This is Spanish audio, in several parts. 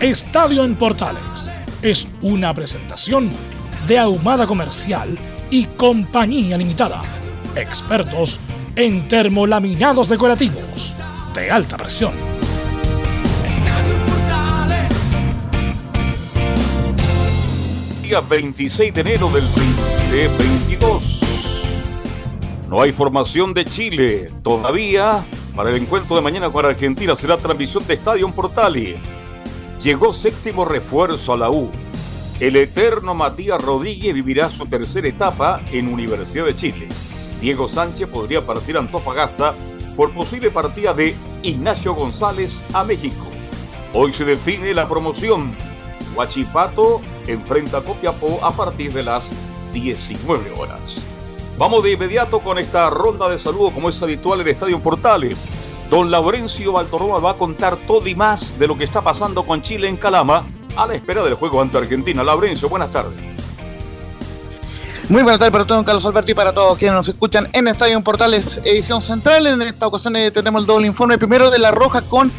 Estadio en Portales es una presentación de Ahumada Comercial y Compañía Limitada. Expertos en termolaminados decorativos de alta presión. Día 26 de enero del 2022. No hay formación de Chile todavía. Para el encuentro de mañana con Argentina será transmisión de Estadio Portali. Llegó séptimo refuerzo a la U. El eterno Matías Rodríguez vivirá su tercera etapa en Universidad de Chile. Diego Sánchez podría partir a Antofagasta por posible partida de Ignacio González a México. Hoy se define la promoción. Huachipato enfrenta a Copiapó a partir de las 19 horas. Vamos de inmediato con esta ronda de saludos como es habitual en Estadio Portales. Don Laurencio Baltorroa va a contar todo y más de lo que está pasando con Chile en Calama a la espera del juego ante Argentina. Laurencio, buenas tardes. Muy buenas tardes para todos, Carlos Alberti y para todos quienes nos escuchan en Estadio Portales, edición central. En esta ocasión eh, tenemos el doble informe. Primero de La Roja con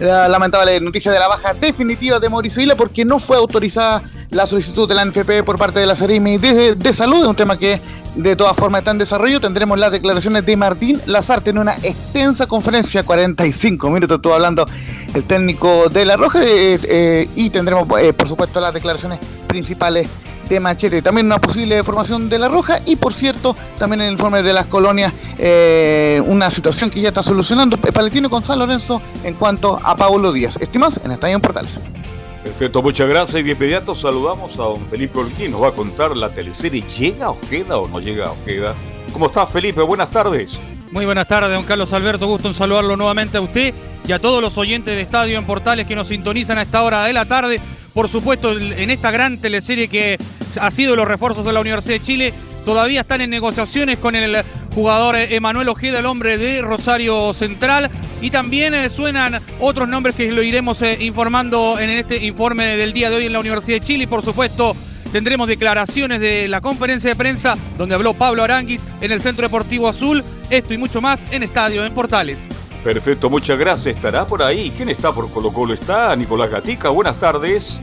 la lamentable noticia de la baja definitiva de Mauricio Isla porque no fue autorizada la solicitud de la NFP por parte de la Seremi de, Salud, es un tema que de todas formas está en desarrollo. Tendremos las declaraciones de Martín Lazarte en una extensa conferencia, 45 minutos, estuvo hablando el técnico de La Roja, eh, eh, y tendremos, eh, por supuesto, las declaraciones principales de Machete. También una posible formación de La Roja y, por cierto, también el informe de las colonias, una situación que ya está solucionando Palestino con San Lorenzo en cuanto a Paulo Díaz. Estimados en Estadio Portales. Perfecto, muchas gracias. Y de inmediato saludamos a don Felipe Olquín. Nos va a contar la teleserie ¿Llega Ojeda o no llega Ojeda? ¿Cómo está Felipe? Buenas tardes. Muy buenas tardes, don Carlos Alberto. Gusto en saludarlo nuevamente a usted y a todos los oyentes de Estadio en Portales que nos sintonizan a esta hora de la tarde. Por supuesto, en esta gran teleserie que ha sido los refuerzos de la Universidad de Chile, todavía están en negociaciones con el jugador Emanuel Ojeda, el hombre de Rosario Central. Y también eh, suenan otros nombres que lo iremos eh, informando en este informe del día de hoy en la Universidad de Chile. Y por supuesto, tendremos declaraciones de la conferencia de prensa donde habló Pablo Aranguis en el Centro Deportivo Azul. Esto y mucho más en Estadio en Portales. Perfecto, muchas gracias. ¿Estará por ahí? ¿Quién está por Colo Colo? Está Nicolás Gatica. Buenas tardes.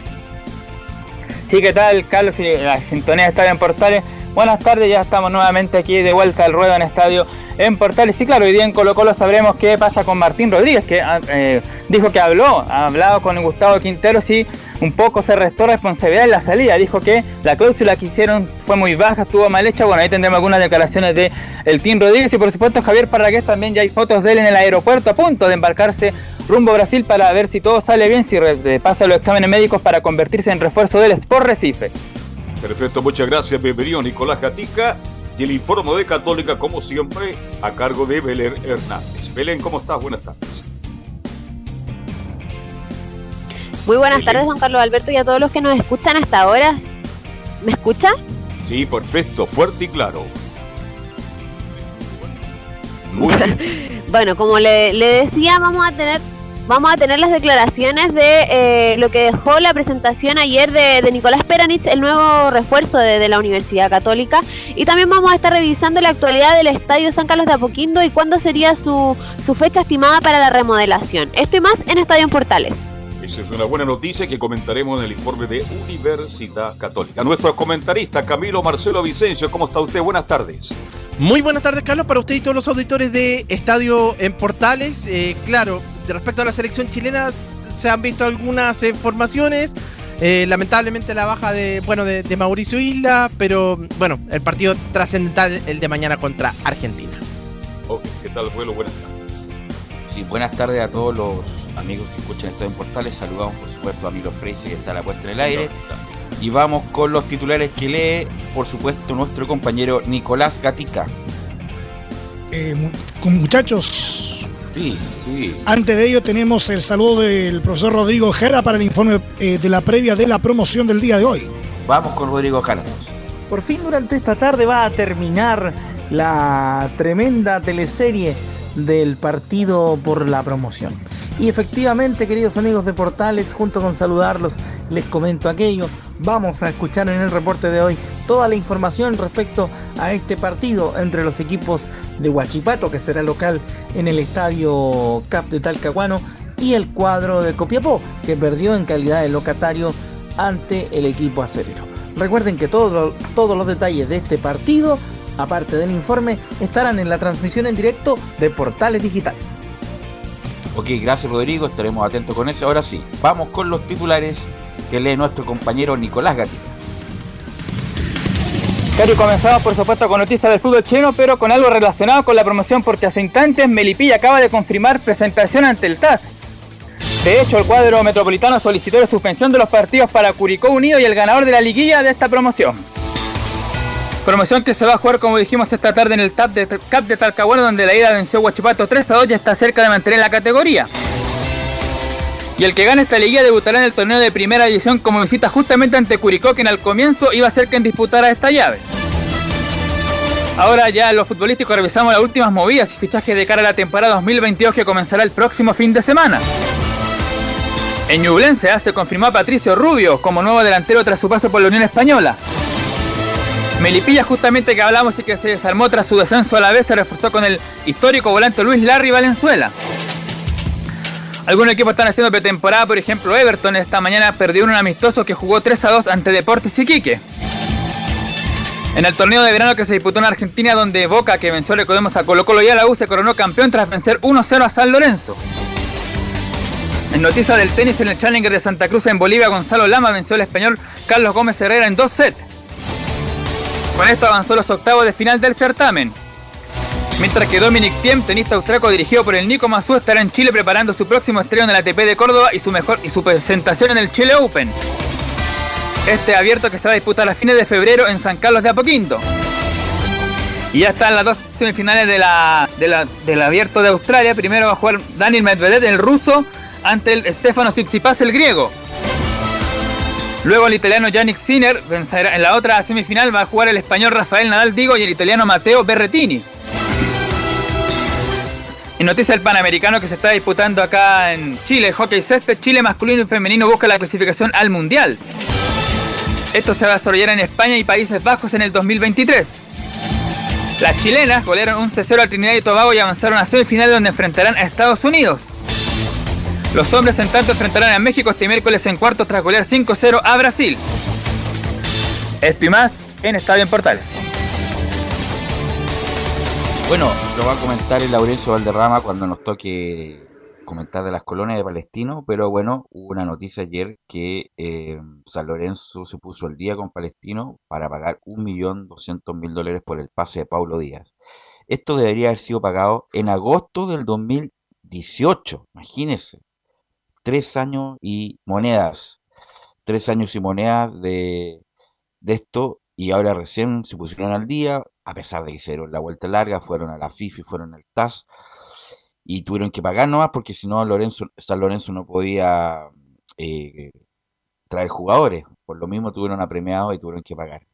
Sí, ¿qué tal, Carlos? Y la sintonía de Estadio en Portales. Buenas tardes, ya estamos nuevamente aquí de vuelta al ruedo en Estadio en Portales. Sí, claro, hoy día en Colo Colo sabremos qué pasa con Martín Rodríguez, que ah, eh, dijo que habló, ha hablado con Gustavo Quintero, sí, un poco se restó responsabilidad en la salida. Dijo que la cláusula que hicieron fue muy baja, estuvo mal hecha. Bueno, ahí tendremos algunas declaraciones de el Team Rodríguez y por supuesto Javier Parragués también ya hay fotos de él en el aeropuerto a punto de embarcarse rumbo a Brasil para ver si todo sale bien, si pasa los exámenes médicos para convertirse en refuerzo del Sport Recife. Perfecto, muchas gracias, bienvenido Nicolás Gatica. Y el informe de Católica, como siempre, a cargo de Belén Hernández. Belén, ¿cómo estás? Buenas tardes. Muy buenas tardes, don Carlos Alberto, y a todos los que nos escuchan hasta ahora. ¿Me escucha? Sí, perfecto, fuerte y claro. Muy bien. bueno, como le, le decía, vamos a tener vamos a tener las declaraciones de eh, lo que dejó la presentación ayer de, Nicolás Peranich, el nuevo refuerzo de, la Universidad Católica. Y también vamos a estar revisando la actualidad del Estadio San Carlos de Apoquindo y cuándo sería su, su fecha estimada para la remodelación. Esto y más en Estadio Portales. Esa es una buena noticia que comentaremos en el informe de Universidad Católica. Nuestro comentarista Camilo Marcelo Vicencio, ¿cómo está usted? Buenas tardes. Muy buenas tardes, Carlos, para usted y todos los auditores de Estadio en Portales. Eh, claro, respecto a la selección chilena, se han visto algunas informaciones. Eh, lamentablemente la baja de, bueno, de, de Mauricio Isla, pero bueno, el partido trascendental el de mañana contra Argentina. Ok, ¿qué tal, vuelo? Buenas tardes. Sí, buenas tardes a todos los amigos que escuchan esto en Portales. Saludamos, por supuesto, a Milo Freise, que está a la puesta en el aire. Y vamos con los titulares que lee, por supuesto, nuestro compañero Nicolás Gatica. Eh, con muchachos, Sí, sí. antes de ello tenemos el saludo del profesor Rodrigo Jera para el informe eh, de la previa de la promoción del día de hoy. Vamos con Rodrigo Carlos. Por fin durante esta tarde va a terminar la tremenda teleserie del partido por la promoción. Y efectivamente, queridos amigos de Portales, junto con saludarlos, les comento aquello. Vamos a escuchar en el reporte de hoy toda la información respecto a este partido entre los equipos de Huachipato, que será local en el estadio CAP de Talcahuano, y el cuadro de Copiapó, que perdió en calidad de locatario ante el equipo acerero. Recuerden que todo- todos los detalles de este partido, aparte del informe, estarán en la transmisión en directo de Portales Digital. Ok, gracias Rodrigo, estaremos atentos con eso. Ahora sí, vamos con los titulares que lee nuestro compañero Nicolás Gatica. Cari, comenzamos por supuesto con noticias del fútbol chileno, pero con algo relacionado con la promoción porque hace instantes Melipilla acaba de confirmar presentación ante el TAS. De hecho, el cuadro metropolitano solicitó la suspensión de los partidos para Curicó Unido y el ganador de la liguilla de esta promoción. Promoción que se va a jugar, como dijimos esta tarde, en el TAP de, CAP de Talcahuano, donde la ida venció Huachipato 3 a 2 y está cerca de mantener la categoría. Y el que gane esta liguilla debutará en el torneo de primera división como visita justamente ante Curicó, quien al comienzo iba a ser quien disputara esta llave. Ahora ya en lo futbolístico revisamos las últimas movidas y fichajes de cara a la temporada 2022 que comenzará el próximo fin de semana. En Ñublense se confirmó a Patricio Rubio como nuevo delantero tras su paso por la Unión Española. Melipilla justamente que hablamos y que se desarmó tras su descenso a la vez se reforzó con el histórico volante Luis Larry Valenzuela. Algunos equipos están haciendo pretemporada, por ejemplo Everton esta mañana perdió un amistoso que jugó 3 a 2 ante Deportes Iquique. En el torneo de verano que se disputó en Argentina, donde Boca, que venció, recordemos a Colo Colo y a la U, se coronó campeón tras vencer 1-0 a San Lorenzo. En noticias del tenis, en el Challenger de Santa Cruz en Bolivia, Gonzalo Lama venció al español Carlos Gómez Herrera en dos sets. Con esto avanzó los octavos de final del certamen. Mientras que Dominic Thiem, tenista austriaco dirigido por el Nico Mazú, estará en Chile preparando su próximo estreno en el ATP de Córdoba y su mejor y su presentación en el Chile Open. Este abierto que se va a disputar a fines de febrero en San Carlos de Apoquinto. Y ya están las dos semifinales de la, de la- del abierto de Australia. Primero va a jugar Daniel Medvedev, el ruso, ante el Stefano Tsitsipas, el griego. Luego el italiano Yannick Sinner en la otra semifinal va a jugar el español Rafael Nadal Digo y el italiano Matteo Berretini. En noticia del Panamericano que se está disputando acá en Chile, hockey césped, Chile masculino y femenino busca la clasificación al Mundial. Esto se va a desarrollar en España y Países Bajos en el 2023. Las chilenas golearon un 0 a Trinidad y Tobago y avanzaron a semifinal donde enfrentarán a Estados Unidos. Los hombres en tanto enfrentarán a México este miércoles en cuartos tras golear 5-0 a Brasil. Esto y más en Estadio en Portales. Bueno, lo va a comentar el Laurencio Valderrama cuando nos toque comentar de las colonias de Palestino, pero bueno, hubo una noticia ayer que eh, San Lorenzo se puso al día con Palestino para pagar 1.200.000 dólares por el pase de Paulo Díaz. Esto debería haber sido pagado en agosto del 2018, imagínense. Tres años y monedas. Tres años y monedas de, de esto y ahora recién se pusieron al día, a pesar de que hicieron la vuelta larga, fueron a la FIFI, fueron al TAS y tuvieron que pagar nomás porque si no Lorenzo, San Lorenzo no podía eh, traer jugadores, por lo mismo tuvieron apremiado y tuvieron que pagar.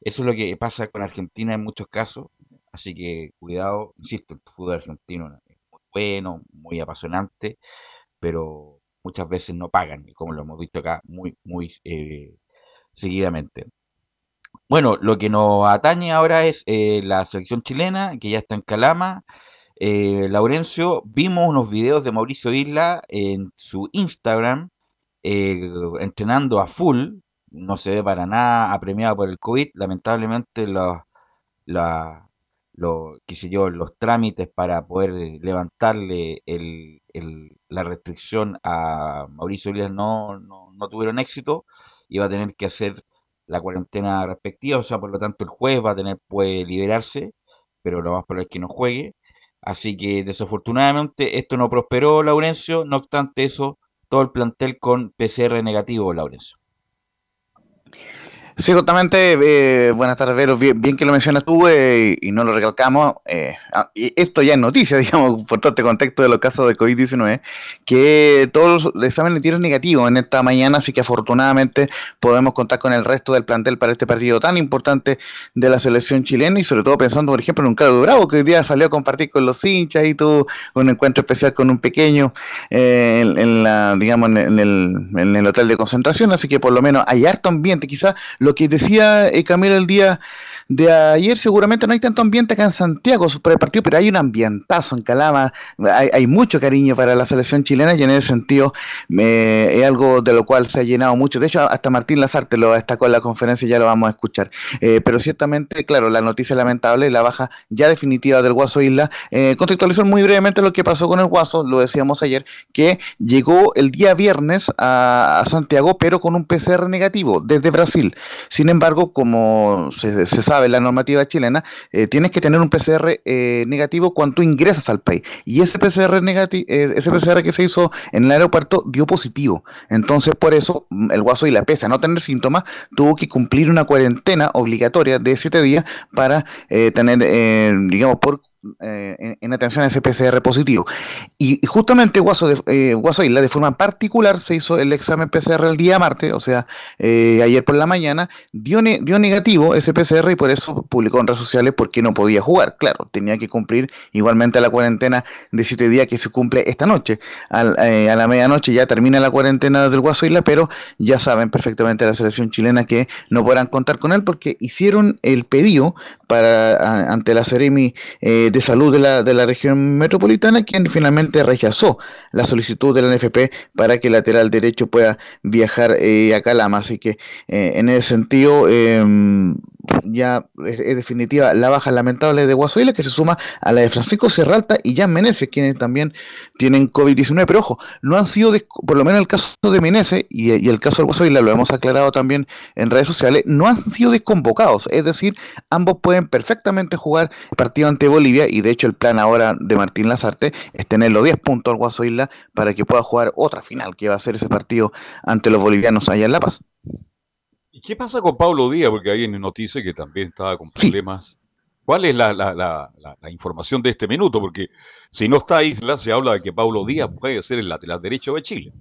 Eso es lo que pasa con Argentina en muchos casos, así que cuidado, insisto, el fútbol argentino es muy bueno, muy apasionante, pero muchas veces no pagan, y como lo hemos visto acá muy, muy eh, seguidamente. Bueno, lo que nos atañe ahora es eh, la selección chilena, que ya está en Calama. Eh, Laurencio, vimos unos videos de Mauricio Isla en su Instagram, entrenando a full. No se ve para nada apremiado por el COVID. Lamentablemente, los, la- lo- qué sé yo, los trámites para poder levantarle el- la restricción a Mauricio Isla no, no, no tuvieron éxito y va a tener que hacer la cuarentena respectiva, o sea, por lo tanto el juez va a tener, puede liberarse, pero lo más probable es que no juegue. Así que desafortunadamente esto no prosperó, Laurencio, no obstante eso, todo el plantel con PCR negativo, Laurencio. Sí, justamente, eh, buenas tardes, Vero. Bien, que lo mencionas tú eh, y no lo recalcamos. Eh, ah, y esto ya es noticia, digamos, por todo este contexto de los casos de COVID-19, que todos los exámenes tienen negativos en esta mañana, así que afortunadamente podemos contar con el resto del plantel para este partido tan importante de la selección chilena y sobre todo pensando, por ejemplo, en un Carlos Bravo que hoy día salió a compartir con los hinchas y tuvo un encuentro especial con un pequeño en, la, digamos, en el, en el hotel de concentración, así que por lo menos hay harto ambiente, quizás lo que decía eh, Camilo el día de ayer seguramente no hay tanto ambiente acá en Santiago por el partido, pero hay un ambientazo en Calama, hay, mucho cariño para la selección chilena y en ese sentido es algo de lo cual se ha llenado mucho. De hecho, hasta Martín Lazarte lo destacó en la conferencia y ya lo vamos a escuchar. Eh, pero ciertamente, claro, la noticia lamentable, la baja ya definitiva del Guaso Isla. Eh, contextualizar muy brevemente lo que pasó con el Guaso, lo decíamos ayer, que llegó el día viernes a, Santiago, pero con un PCR negativo desde Brasil. Sin embargo, como se sabe, la normativa chilena, eh, tienes que tener un PCR eh, negativo cuando ingresas al país. Y ese PCR, negativo, eh, ese PCR que se hizo en el aeropuerto dio positivo. Entonces, por eso, mm, el guaso y la pese a no tener síntomas, tuvo que cumplir una cuarentena obligatoria de siete días para tener, digamos, por eh, en, atención a ese PCR positivo. Y, justamente Guaso, de, eh, Isla, de forma particular, se hizo el examen PCR el día martes, o sea, eh, ayer por la mañana, dio, dio negativo ese PCR y por eso publicó en redes sociales porque no podía jugar. Claro, tenía que cumplir igualmente la cuarentena de siete días que se cumple esta noche. a la medianoche ya termina la cuarentena del Guaso Isla, pero ya saben perfectamente la selección chilena que no podrán contar con él porque hicieron el pedido para ante la Ceremi de Salud de la, de la región metropolitana, quien finalmente rechazó la solicitud de la NFP para que el lateral derecho pueda viajar eh, a Calama. Así que eh, en ese sentido, em, ya es, definitiva la baja lamentable de Guasoila, que se suma a la de Francisco Serralta y Jan Meneses, quienes también tienen COVID-19. Pero ojo, no han sido, por lo menos el caso de Meneses y, el caso de Guasoila, lo hemos aclarado también en redes sociales, no han sido desconvocados. Es decir, ambos pueden perfectamente jugar partido ante Bolivia y de hecho el plan ahora de Martín Lazarte es tenerlo 10 puntos al Guasoila para que pueda jugar otra final, que va a ser ese partido ante los bolivianos allá en La Paz. ¿Y qué pasa con Pablo Díaz? Porque hay en noticia que también estaba con problemas. ¿Cuál es la, información de este minuto? Porque si no está Isla, se habla de que Pablo Díaz puede ser el lateral derecho de Chile.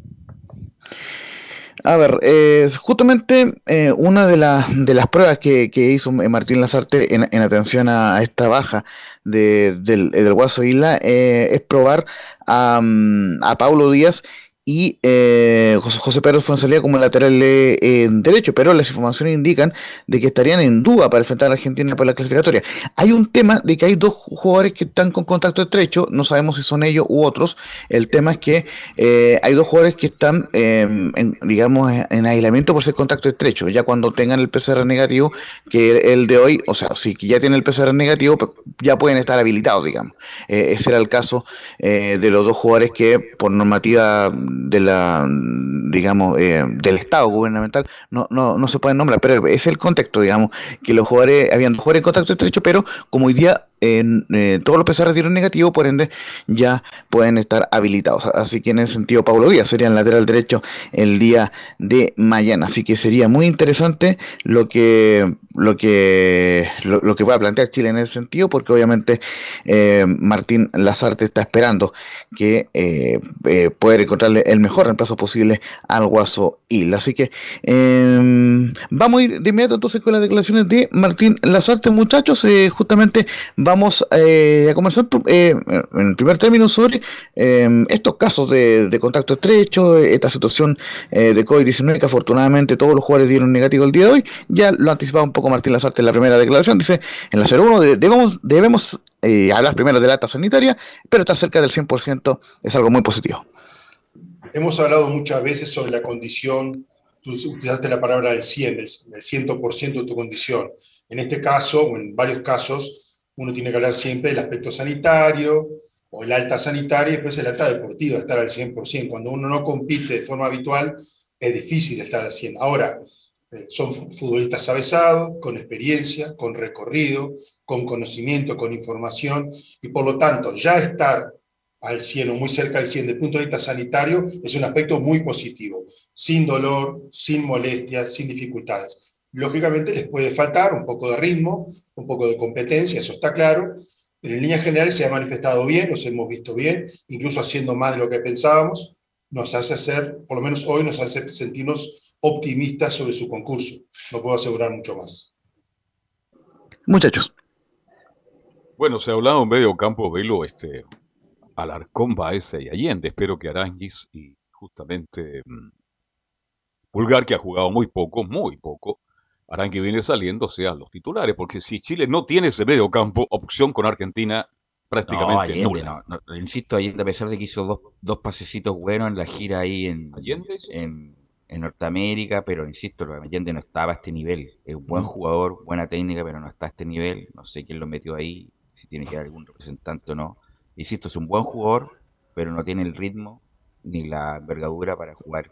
A ver, eh, justamente eh, una de, de las pruebas que, hizo Martín Lazarte en, atención a, esta baja del, del, Guaso Isla eh, es probar a, mm, a Paulo Díaz y eh, José, José Pedro Fuenzalía como lateral de, eh, derecho, pero las informaciones indican de que estarían en duda para enfrentar a Argentina por la clasificatoria. Hay un tema de que hay dos jugadores que están con contacto estrecho, no sabemos si son ellos u otros. El tema es que eh, hay dos jugadores que están, em, en, digamos, en aislamiento por ser contacto estrecho. Ya cuando tengan el PCR negativo, que el de hoy, o sea, si ya tienen el PCR negativo, ya pueden estar habilitados, digamos. ese era el caso de los dos jugadores que por normativa de la, digamos, eh, del Estado gubernamental, no, no, no se pueden nombrar, pero es el contexto, digamos, que los jugadores, habían jugadores en contacto estrecho, pero como hoy día en, eh, todos los PCR dieron negativo, por ende ya pueden estar habilitados. Así que en ese sentido, Pablo Díaz sería el lateral derecho el día de mañana. Así que sería muy interesante lo que lo que lo, que pueda plantear Chile en ese sentido, porque obviamente eh, Martín Lazarte está esperando que eh, eh poder encontrarle el mejor reemplazo posible al Guaso Isla. Así que em, vamos a ir de inmediato entonces con las declaraciones de Martín Lazarte, muchachos. justamente va vamos eh, a comenzar eh, en primer término sobre em, estos casos de, contacto estrecho, esta situación eh, de COVID-19 que afortunadamente todos los jugadores dieron negativo el día de hoy. Ya lo anticipaba un poco Martín Lazarte en la primera declaración, dice en la 01 debemos, debemos hablar primero de la alta sanitaria, pero estar cerca del 100% es algo muy positivo. Hemos hablado muchas veces sobre la condición, tú utilizaste la palabra del 100, del 100% de tu condición. En este caso, o en varios casos, uno tiene que hablar siempre del aspecto sanitario o el alta sanitaria y después el alta deportiva, estar al 100%. Cuando uno no compite de forma habitual, es difícil estar al 100. Ahora, eh, son futbolistas avesados, con experiencia, con recorrido, con conocimiento, con información, y por lo tanto, ya estar al 100 o muy cerca del 100 desde el punto de vista sanitario es un aspecto muy positivo, sin dolor, sin molestias, sin dificultades. Lógicamente les puede faltar un poco de ritmo, un poco de competencia, eso está claro, pero en líneas generales se ha manifestado bien, los hemos visto bien, incluso haciendo más de lo que pensábamos, nos hace hacer, por lo menos hoy nos hace sentirnos optimistas sobre su concurso. No puedo asegurar mucho más. Muchachos. Bueno, se ha hablado en medio campo, Velo, este, Alarcón, Baeza y Allende. Espero que Aranguis y justamente mm, Pulgar, que ha jugado muy poco, muy poco, harán que viene saliendo sean los titulares, porque si Chile no tiene ese medio campo, opción con Argentina prácticamente no, Allende, nula. No, no, insisto, Allende, a pesar de que hizo dos, dos pasecitos buenos en la gira ahí en, ¿Allende? en, en Norteamérica, pero insisto, Allende no estaba a este nivel. Es un buen jugador, buena técnica, pero no está a este nivel. No sé quién lo metió ahí, si tiene que haber algún representante o no. Insisto, es un buen jugador, pero no tiene el ritmo ni la envergadura para jugar.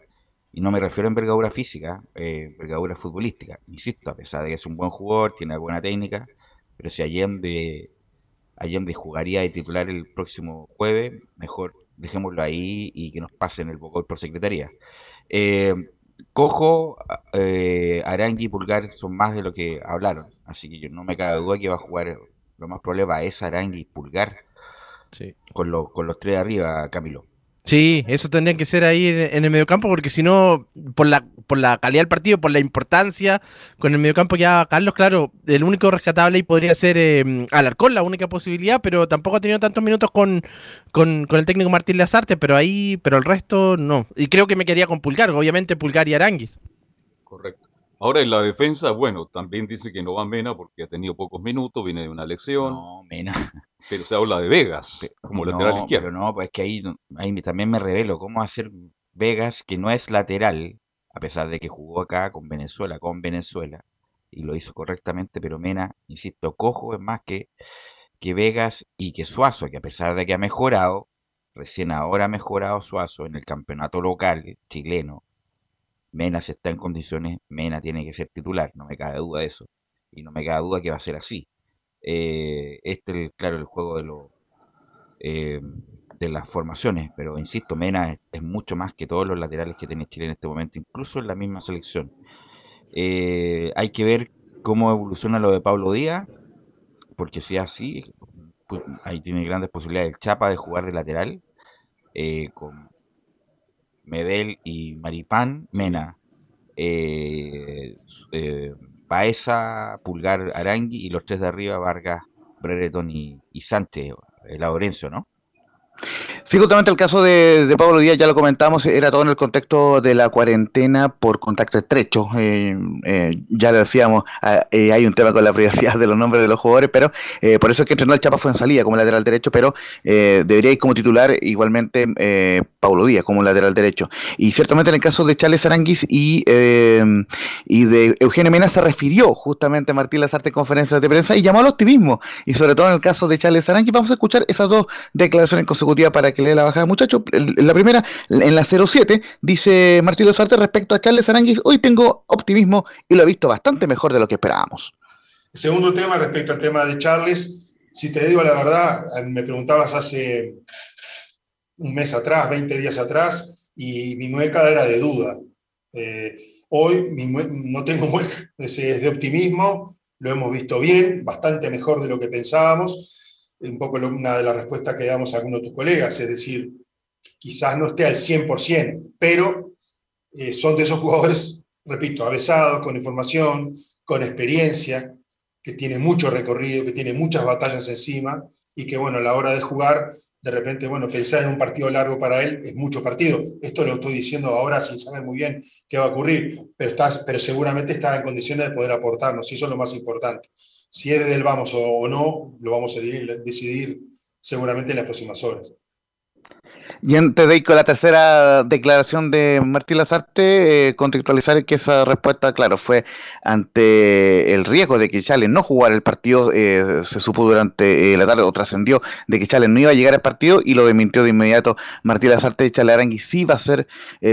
Y no me refiero a envergadura física, eh, envergadura futbolística. Insisto, a pesar de que es un buen jugador, tiene buena técnica, pero si Allende, Allende jugaría de titular el próximo jueves, mejor dejémoslo ahí y que nos pasen el Bocol por secretaría. Eh, Cojo, eh, Arangui y Pulgar son más de lo que hablaron, así que yo no me cabe duda que va a jugar, lo más probable es Arangui y Pulgar Sí. con, los con los tres arriba, Camilo. Sí, eso tendría que ser ahí en, en el mediocampo, porque si no, por la, por la calidad del partido, por la importancia, con el mediocampo ya Carlos, claro, el único rescatable ahí podría ser eh, Alarcón, la única posibilidad, pero tampoco ha tenido tantos minutos con, con, con el técnico Martín Lazarte, pero ahí, pero el resto no. Y creo que me quedaría con Pulgar, obviamente Pulgar y Aranguis. Correcto. Ahora en la defensa, bueno, también dice que no va Mena porque ha tenido pocos minutos, viene de una lesión, No, Mena. pero se habla de Vegas como no, lateral izquierdo. Pero no, pues es que ahí, también me revelo cómo hacer Vegas, que no es lateral, a pesar de que jugó acá con Venezuela, con Venezuela, y lo hizo correctamente, pero Mena, insisto, cojo es más que, que Vegas y que Suazo, que a pesar de que ha mejorado, recién ahora ha mejorado Suazo en el campeonato local chileno, Mena si está en condiciones, Mena tiene que ser titular, no me cabe duda de eso, y no me cabe duda que va a ser así. Eh, este es, claro, el juego de eh, de las formaciones, pero insisto, Mena es, es mucho más que todos los laterales que tiene Chile en este momento, incluso en la misma selección. Eh, hay que ver cómo evoluciona lo de Pablo Díaz, porque si es así, pues, ahí tiene grandes posibilidades el Chapa de jugar de lateral, eh, con Medel y Maripán, Mena, eh, s- eh, Pulgar, Arangui y los tres de arriba, Vargas, Brereton y, y Sánchez, eh, Laurencio, ¿no? Sí, justamente el caso de, Pablo Díaz, ya lo comentamos, era todo en el contexto de la cuarentena por contacto estrecho. Eh, eh, ya decíamos, ah, eh, hay un tema con la privacidad de los nombres de los jugadores, pero por eso es que entrenó el Chapa fue en salida como lateral derecho, pero debería ir como titular igualmente Pablo Díaz como lateral derecho. Y ciertamente en el caso de Charles Aranguis y, y de Eugenio Mena se refirió justamente a Martín Lazarte en conferencias de prensa y llamó al optimismo. Y sobre todo en el caso de Charles Aranguis, vamos a escuchar esas dos declaraciones consecutivas para que lea la bajada, muchachos. La primera, en la 07, dice Martín Lazarte respecto a Charles Aranguis, hoy tengo optimismo y lo he visto bastante mejor de lo que esperábamos. Segundo tema, respecto al tema de Charles, si te digo la verdad, eh, me preguntabas hace un mes atrás, 20 días atrás, y mi mueca era de duda. Eh, hoy mi no tengo mueca, es de optimismo, lo hemos visto bien, bastante mejor de lo que pensábamos. Un poco una de las respuestas que damos a algunos de tus colegas, es decir, quizás no esté al 100%, pero eh, son de esos jugadores, repito, avesados, con información, con experiencia, que tiene mucho recorrido, que tiene muchas batallas encima y que, bueno, a la hora de jugar, de repente, bueno, pensar en un partido largo para él es mucho partido. Esto lo estoy diciendo ahora sin saber muy bien qué va a ocurrir, pero, está, pero seguramente está en condiciones de poder aportarnos y eso es lo más importante. Si es desde el vamos o, no, lo vamos a decidir seguramente en las próximas horas. Y antes de ir con la tercera declaración de Martín Lazarte, eh, contextualizar que esa respuesta, claro, fue ante el riesgo de que Chales no jugara el partido, eh, se supo durante eh, la tarde o trascendió de que Chales no iba a llegar al partido y lo desmintió de inmediato Martín Lazarte de Chale Arangui sí va a ser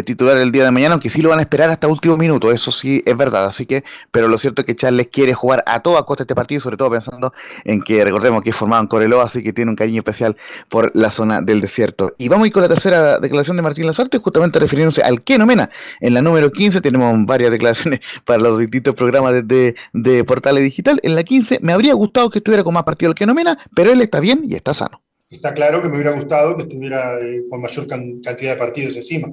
titular el día de mañana, aunque sí lo van a esperar hasta último minuto, eso sí es verdad, así que, pero lo cierto es que Chales quiere jugar a toda costa este partido, sobre todo pensando en que recordemos que es formado en Coreloa, así que tiene un cariño especial por la zona del desierto. Y vamos a ir con la tercera declaración de Martín Lazarte, justamente refiriéndose al Kenomena. En la número 15 tenemos varias declaraciones para los distintos programas de, de, Portales Digital. En la 15 me habría gustado que estuviera con más partido el Kenomena, pero él está bien y está sano. Está claro que me hubiera gustado que estuviera eh, con mayor cantidad de partidos encima.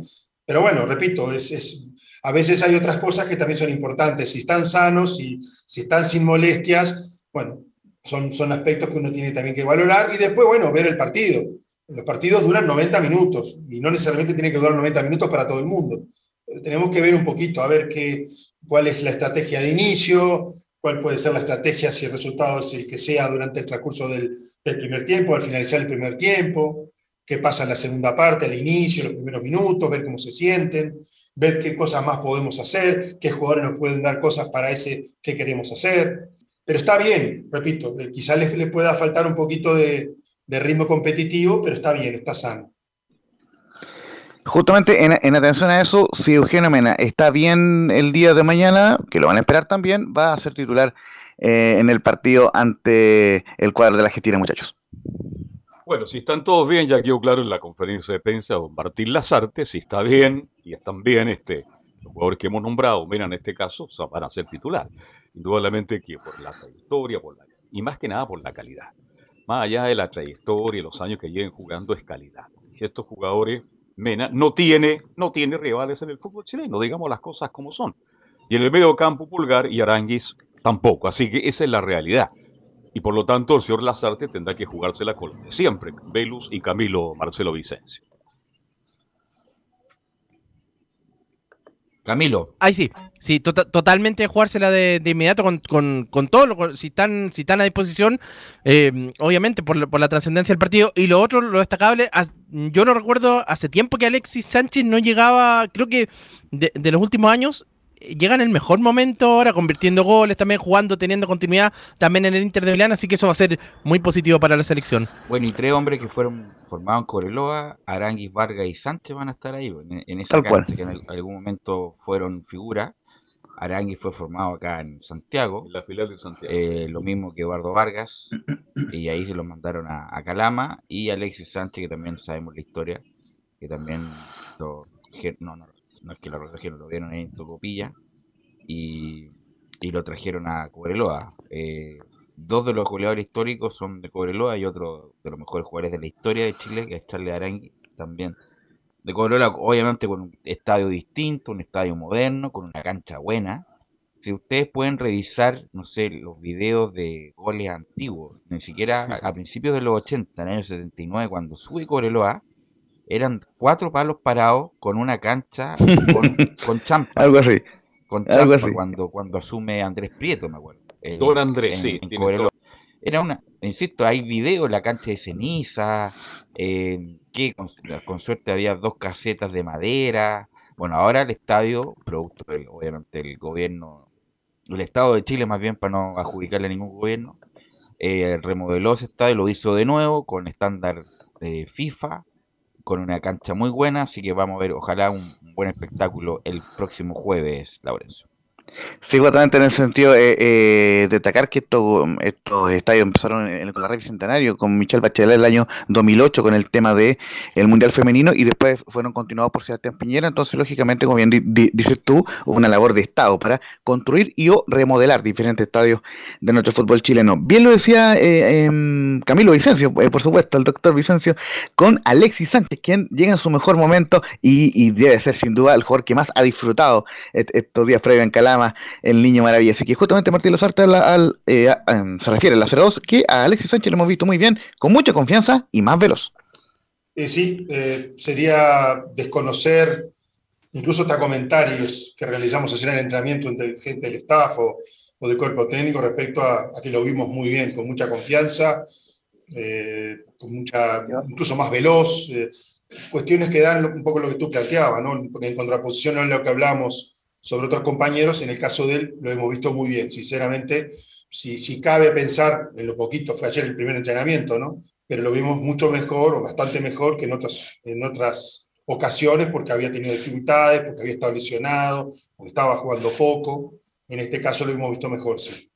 Pero bueno, repito, es, es, a veces hay otras cosas que también son importantes. Si están sanos, si, si están sin molestias, bueno, son, son aspectos que uno tiene también que valorar y después, bueno, ver el partido. Los partidos duran 90 minutos y no necesariamente tiene que durar 90 minutos para todo el mundo. Eh, tenemos que ver un poquito, a ver qué, cuál es la estrategia de inicio, cuál puede ser la estrategia si el resultado es el que sea durante el transcurso del, primer tiempo, al finalizar el primer tiempo, qué pasa en la segunda parte, al inicio, los primeros minutos, ver cómo se sienten, ver qué cosas más podemos hacer, qué jugadores nos pueden dar cosas para ese que queremos hacer. Pero está bien, repito, eh, quizás le, pueda faltar un poquito de, ritmo competitivo, pero está bien, está sano. Justamente en, atención a eso, si Eugenio Mena está bien el día de mañana, que lo van a esperar también, va a ser titular eh, en el partido ante el cuadro de la Argentina, muchachos. Bueno, si están todos bien, ya quedó claro en la conferencia de prensa con Martín Lazarte, si está bien y están bien este, los jugadores que hemos nombrado, Mena en este caso, van a ser titular indudablemente que por la trayectoria, por la, y más que nada por la calidad. Más allá de la trayectoria y los años que lleven jugando es calidad. Si estos jugadores, Mena, no tiene, no tiene rivales en el fútbol chileno, digamos las cosas como son. Y en el medio campo Pulgar y Aranguis tampoco. Así que esa es la realidad. Y por lo tanto el señor Lazarte tendrá que jugársela con siempre, Velus y Camilo Marcelo Vicencio. Camilo. Ahí sí, sí, tota-, totalmente jugársela de, de inmediato con, con, con todo, si están, si están a disposición, eh, obviamente por, por la trascendencia del partido. Y lo otro, lo destacable, yo no recuerdo hace tiempo que Alexis Sánchez no llegaba, creo que de, de los últimos años, llega en el mejor momento ahora, convirtiendo goles, también jugando, teniendo continuidad, también en el Inter de Milán, así que eso va a ser muy positivo para la selección. Bueno, y tres hombres que fueron formados en Coreloa, Aranguis, Vargas y Sánchez van a estar ahí, en, esa cancha que en algún momento fueron figuras. Aranguis fue formado acá en Santiago. la filial de Santiago. Eh, lo mismo que Eduardo Vargas. y ahí se lo mandaron a, Calama. Y Alexis Sánchez, que también sabemos la historia. Que también no, no, no es que lo trajeron, lo vieron en Tocopilla y, y lo trajeron a Cobreloa. Eh, dos de los goleadores históricos son de Cobreloa y otro de los mejores jugadores de la historia de Chile, que es Charlie Arangui, también de Cobreloa, obviamente con un estadio distinto, un estadio moderno, con una cancha buena. Si ustedes pueden revisar, no sé, los videos de goles antiguos, ni siquiera a, principios de los 80, en el año 79, cuando sube Cobreloa, eran cuatro palos parados con una cancha con, con champa. Algo así. Con champa Cuando, cuando asume Andrés Prieto, me acuerdo. Don Andrés, sí. Era una, insisto, hay videos, la cancha de ceniza, eh, que con, suerte había dos casetas de madera. Bueno, ahora el estadio, producto obviamente el gobierno, el Estado de Chile más bien para no adjudicarle a ningún gobierno, eh, remodeló ese estadio, lo hizo de nuevo con estándar de FIFA, con una cancha muy buena, así que vamos a ver, ojalá un, buen espectáculo el próximo jueves, Laurencio. Sí, justamente en el sentido eh, eh, destacar que estos, estos estadios empezaron en el Colarrey Bicentenario con Michelle Bachelet el año 2008 con el tema de Mundial Femenino y después fueron continuados por Sebastián Piñera, entonces lógicamente, como bien dices tú, una labor de Estado para construir y o remodelar diferentes estadios de nuestro fútbol chileno. Bien lo decía eh, em, Camilo Vicencio, por supuesto, el doctor Vicencio, con Alexis Sánchez, quien llega en su mejor momento y, y debe ser sin duda el jugador que más ha disfrutado estos días previos en Calama el niño maravilla. Así que justamente Martín Lazarte al, eh, se refiere a la 02 que a Alexis Sánchez lo hemos visto muy bien, con mucha confianza y más veloz. Eh, sí, eh, sería desconocer incluso hasta comentarios que realizamos ayer en el entrenamiento entre gente del staff o, o del cuerpo técnico respecto a, que lo vimos muy bien, con mucha confianza. con mucha, incluso más veloz, cuestiones que dan un poco lo que tú planteabas, ¿no? en contraposición a lo que hablamos sobre otros compañeros, en el caso de él lo hemos visto muy bien, sinceramente, si, si cabe pensar en lo poquito, fue ayer el primer entrenamiento, ¿no? pero lo vimos mucho mejor o bastante mejor que en otras, en otras ocasiones porque había tenido dificultades, porque había estado lesionado, porque estaba jugando poco. En este caso lo hemos visto mejor, sí.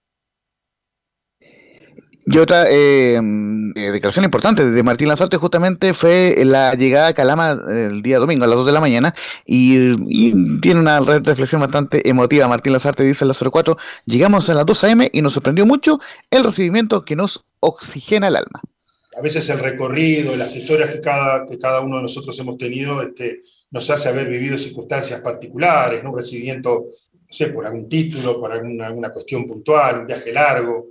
Y otra eh, eh, declaración importante de Martín Lazarte justamente fue la llegada a Calama el día domingo a las 2 de la mañana y, tiene una reflexión bastante emotiva. Martín Lazarte dice en la 04, llegamos a las 2 a.m. y nos sorprendió mucho el recibimiento que nos oxigena el alma. A veces el recorrido, las historias que cada, que cada uno de nosotros hemos tenido este, nos hace haber vivido circunstancias particulares, ¿no? un recibimiento, no sé, por algún título, por alguna, alguna cuestión puntual, un viaje largo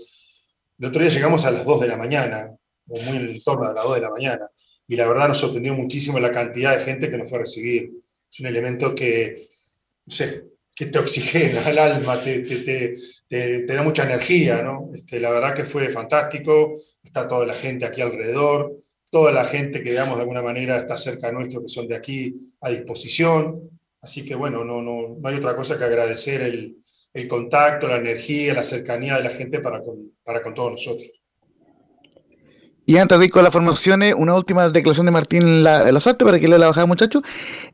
el otro día llegamos a las 2 de la mañana, o muy en el entorno las 2 de la mañana, y la verdad nos sorprendió muchísimo la cantidad de gente que nos fue a recibir. Es un elemento que, no sé, que te oxigena el alma, te, te, te, te da mucha energía, ¿no? Este, la verdad que fue fantástico, está toda la gente aquí alrededor, toda la gente que, digamos, de alguna manera está cerca nuestro, que son de aquí, a disposición. Así que, bueno, no, no, no hay otra cosa que agradecer el, el contacto, la energía, la cercanía de la gente para con, para con todos nosotros. Y antes de ir con las formaciones, una última declaración de Martín Lazarte para que le la bajada, muchachos.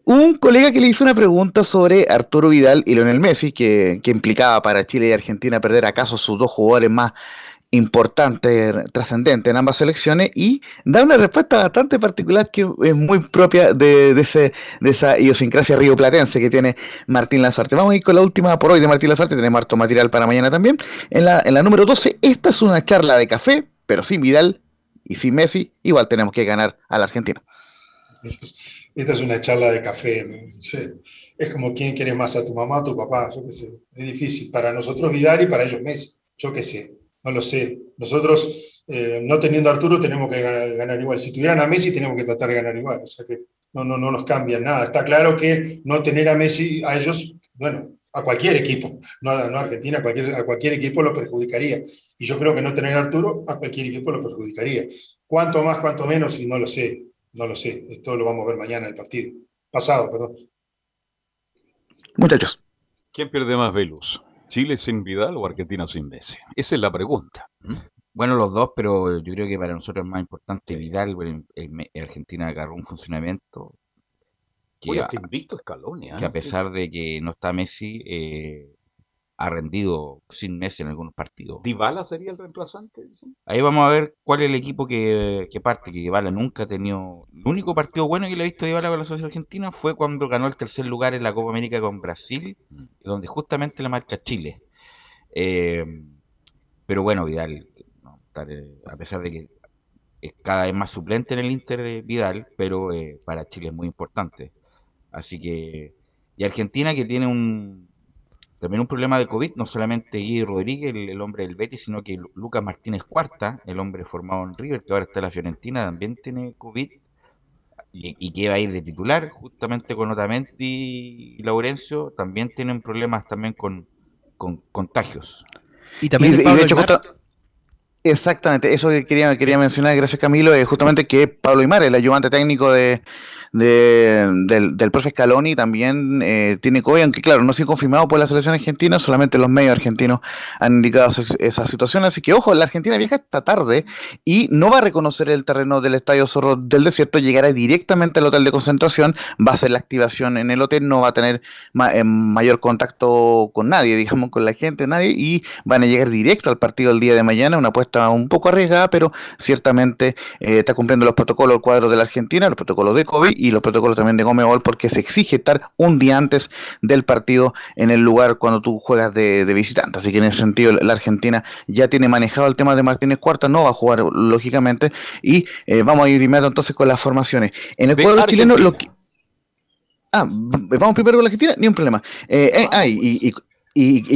Un colega que le hizo una pregunta sobre Arturo Vidal y Leonel Messi, que, que implicaba para Chile y Argentina perder acaso sus dos jugadores más importante, trascendente en ambas selecciones y da una respuesta bastante particular que es muy propia de, de esa idiosincrasia rioplatense que tiene Martín Lazarte. Vamos a ir con la última por hoy de Martín Lazarte, tenemos harto material para mañana también. En la, en la número 12, esta es una charla de café, pero sin Vidal y sin Messi, igual tenemos que ganar a la Argentina. Esta es una charla de café, es como quién quiere más a tu mamá, a tu papá, yo qué sé. Es difícil para nosotros Vidal y para ellos Messi, yo qué sé no lo sé. Nosotros, eh, no teniendo a Arturo, tenemos que ganar, igual. Si tuvieran a Messi, tenemos que tratar de ganar igual. O sea que no, no, no nos cambia nada. Está claro que no tener a Messi, a ellos, bueno, a cualquier equipo, no a, Argentina, a cualquier, a cualquier equipo lo perjudicaría. Y yo creo que no tener a Arturo, a cualquier equipo lo perjudicaría. Cuánto más, cuánto menos, y no lo sé. No lo sé. Esto lo vamos a ver mañana en el partido. Pasado, perdón. Muchachos. ¿Quién pierde más Velus? ¿Chile sin Vidal o Argentina sin Messi? Esa es la pregunta. Bueno, los dos, pero yo creo que para nosotros es más importante Vidal. Argentina agarró un funcionamiento que, a, visto ¿eh? que a pesar de que no está Messi, eh, ha rendido sin Messi en algunos partidos. ¿Dybala sería el reemplazante? Ahí vamos a ver cuál es el equipo que, parte, que Dybala nunca ha tenido... El único partido bueno que le he visto a Dybala con la Sociedad Argentina fue cuando ganó el tercer lugar en la Copa América con Brasil, mm. donde justamente la marca Chile. Eh, pero bueno, Vidal, eh, a pesar de que es cada vez más suplente en el Inter de Vidal, pero eh, para Chile es muy importante. Así que... Y Argentina que tiene un, también un problema de COVID, no solamente Guy Rodríguez, el, hombre del Betis, sino que Lucas Martínez Cuarta, el hombre formado en River, que ahora está en la Fiorentina, también tiene COVID y, que va a ir de titular, justamente con Otamendi y Laurencio, también tienen problemas también con, contagios. Y también de hecho, Exactamente, eso que quería, quería mencionar, gracias Camilo, es justamente que Pablo Imar, el ayudante técnico de, de, del, del profe Scaloni también eh, tiene COVID, aunque claro, no se ha confirmado por la selección argentina, solamente los medios argentinos han indicado esa situación, así que ojo, la Argentina viaja esta tarde y no va a reconocer el terreno del Estadio Zorro del Desierto, llegará directamente al hotel de concentración, va a hacer la activación en el hotel, no va a tener eh, mayor contacto con nadie, digamos, con la gente, nadie, y van a llegar directo al partido el día de mañana, una apuesta un poco arriesgada, pero ciertamente eh, está cumpliendo los protocolos, el cuadro de la Argentina, los protocolos de COVID, y los protocolos también de Gol porque se exige estar un día antes del partido en el lugar cuando tú juegas de, visitante. Así que en ese sentido la Argentina ya tiene manejado el tema de Martínez Cuarta, no va a jugar lógicamente y eh, vamos a ir primero entonces con las formaciones. En el cuadro chileno lo que... Ah, vamos primero con la Argentina, ni un problema. Eh, eh, y, y, y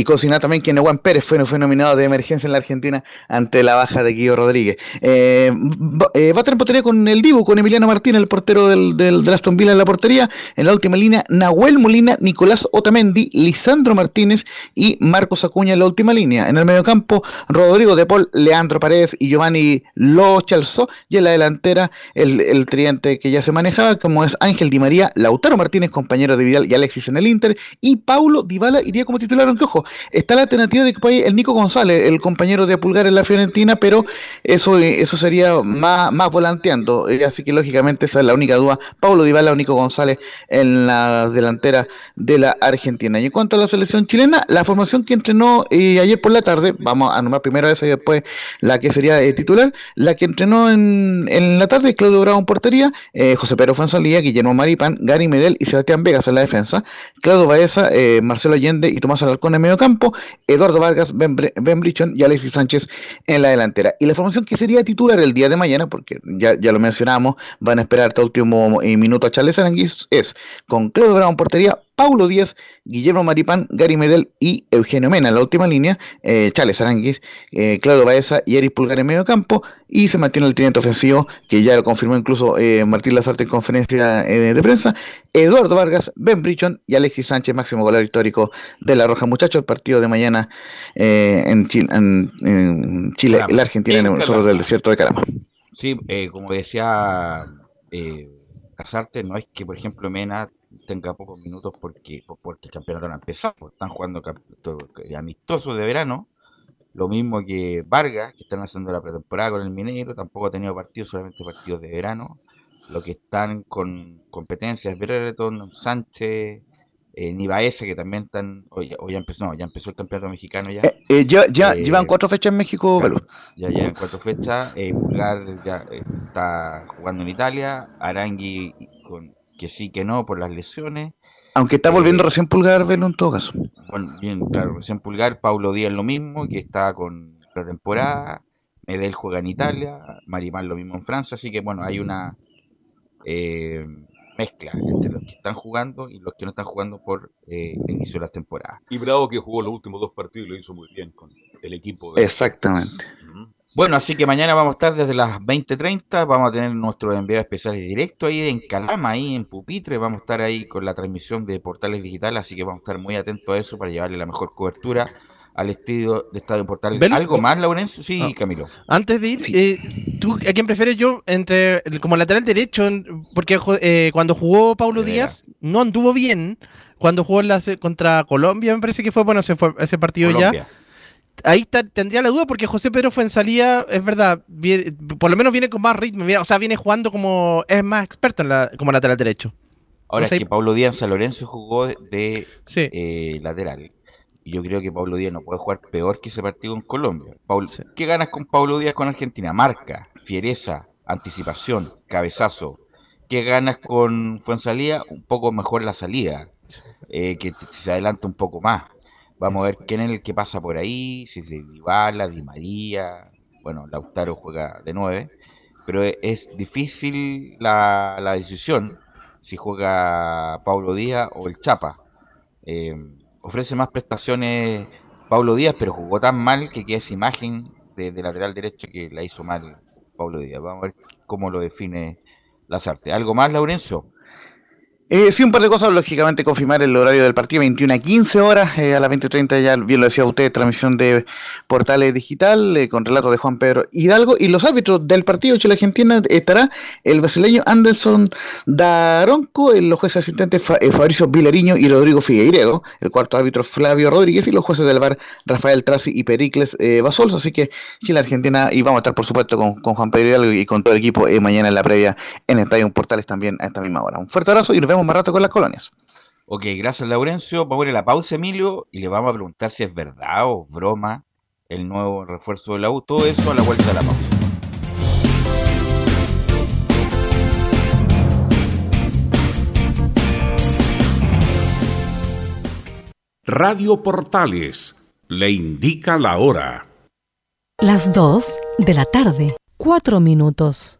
cocinar también que Juan Pérez fue, fue nominado de emergencia en la Argentina ante la baja de Guido Rodríguez. Eh, va, eh, va a tener portería con el Dibu, con Emiliano Martínez, el portero del, del, Aston Villa en la portería. En la última línea, Nahuel Molina, Nicolás Otamendi, Lisandro Martínez y Marcos Acuña en la última línea. En el mediocampo, Rodrigo de Paul, Leandro Paredes y Giovanni Lo Chalzó. Y en la delantera, el, el triente que ya se manejaba, como es Ángel Di María, Lautaro Martínez, compañero de Vidal y Alexis en el Inter. Y Paulo Dybala iría como titular que ojo, está la alternativa de que puede el Nico González, el compañero de Pulgar en la Fiorentina, pero eso, eso sería más, más volanteando, eh, así que lógicamente esa es la única duda, Paulo Dybala o Nico González en la delantera de la Argentina. Y en cuanto a la selección chilena, la formación que entrenó eh, ayer por la tarde, vamos a nombrar primero esa y después la que sería eh, titular, la que entrenó en, en la tarde, Claudio Bravo en portería, eh, José Pedro Fuenzalía, Guillermo Maripán, Gary Medel y Sebastián Vegas en la defensa, Claudio Baeza, Marcelo Allende y Tomás Alarcón en medio campo, Eduardo Vargas, Ben, ben Brichon y Alexis Sánchez en la delantera. Y la formación que sería titular el día de mañana, porque ya, ya lo mencionamos, van a esperar hasta último eh, minuto a Charles Aranguis, es con Claudio Bravo en portería, Paulo Díaz, Guillermo Maripán, Gary Medel y Eugenio Mena en la última línea, eh, Aranguis, eh, Claudio Baeza y Eric Pulgar en medio campo, y se mantiene el tridente ofensivo, que ya lo confirmó incluso eh, Martín Lazarte en conferencia eh, de prensa, Eduardo Vargas, Ben Brichon y Alexis Sánchez, máximo goleador histórico de la Roja. Muchachos, el partido de mañana en, Chile, en, en Chile la Argentina, en el Zorro del Desierto de Caramba. Sí, como decía Lazarte, no es que, por ejemplo, Mena tenga pocos minutos porque, porque el campeonato no ha empezado, están jugando amistosos de verano, lo mismo que Vargas, que están haciendo la pretemporada con el Mineiro, tampoco ha tenido partidos, solamente partidos de verano, lo que están con competencias, Brereton, Sánchez, eh, que también están, o ya, o ya, empezó, no, ya empezó el campeonato mexicano ya. Eh, eh, ya, ya eh, llevan cuatro fechas en México, claro, Ya llevan cuatro fechas, Pulgar ya está jugando en Italia, Arangui con que sí, que no, por las lesiones. Aunque está volviendo eh, recién Pulgar, verlo en todo caso. Bueno, bien, claro, recién Pulgar, Paulo Díaz lo mismo, que está con pretemporada, Medel juega en Italia, Marimán lo mismo en Francia, así que bueno, hay una eh, mezcla entre los que están jugando y los que no están jugando por eh, el inicio de las temporadas. Y Bravo que jugó los últimos dos partidos y lo hizo muy bien con el equipo. De... Exactamente. Uh -huh. Bueno, así que mañana vamos a estar desde las 20.30, vamos a tener nuestro enviado especial directo ahí en Calama, ahí en Pupitre, vamos a estar ahí con la transmisión de Portales Digitales, así que vamos a estar muy atentos a eso para llevarle la mejor cobertura al estilo de Estadio Portales. Ven, ¿Algo más, Laurencio? Sí, no. Camilo. Antes de ir, sí. eh, ¿tú a quién prefieres yo entre como lateral derecho? Porque eh, cuando jugó Paulo Díaz no anduvo bien. Cuando jugó la, contra Colombia, me parece que fue bueno ese, ese partido Colombia. ya ahí está, tendría la duda porque José Pedro fue en salida, es verdad, viene, por lo menos viene con más ritmo, o sea, viene jugando como es más experto en la, como lateral derecho. Ahora es que Pablo Díaz San Lorenzo jugó de sí. eh, lateral. Y yo creo que Pablo Díaz no puede jugar peor que ese partido en Colombia. Sí. ¿Qué ganas con Pablo Díaz con Argentina? Marca, fiereza, anticipación, cabezazo. ¿Qué ganas con Fuensalía? Un poco mejor la salida. Eh, que se adelanta un poco más. Vamos a ver quién es el que pasa por ahí, si es Dybala, Di María, bueno, Lautaro juega de 9, pero es difícil la, la decisión si juega Paulo Díaz o el Chapa. Eh, ofrece más prestaciones Paulo Díaz, pero jugó tan mal que queda esa imagen de, de, lateral derecho que la hizo mal Paulo Díaz. Vamos a ver cómo lo define Lazarte. ¿Algo más, Laurencio? Eh, sí, un par de cosas, lógicamente confirmar el horario del partido, 21 a 15 horas, eh, a las 20.30 ya bien lo decía usted, transmisión de Portales Digital, eh, con relato de Juan Pedro Hidalgo, y los árbitros del partido Chile-Argentina estará el brasileño Anderson Daronco, los jueces asistentes Fa Fabricio Vilariño y Rodrigo Figueiredo, el cuarto árbitro Flavio Rodríguez, y los jueces del bar Rafael Traci y Pericles Basols, así que Chile-Argentina, y vamos a estar por supuesto con, Juan Pedro Hidalgo y con todo el equipo mañana en la previa en Estadio Portales también a esta misma hora. Un fuerte abrazo y nos vemos más rato con las colonias. Ok, gracias Laurencio. Vamos a ir a la pausa, Emilio, y le vamos a preguntar si es verdad o broma el nuevo refuerzo de la U. Todo eso a la vuelta de la pausa. Radio Portales le indica la hora. Las 2 de la tarde, 4 minutos.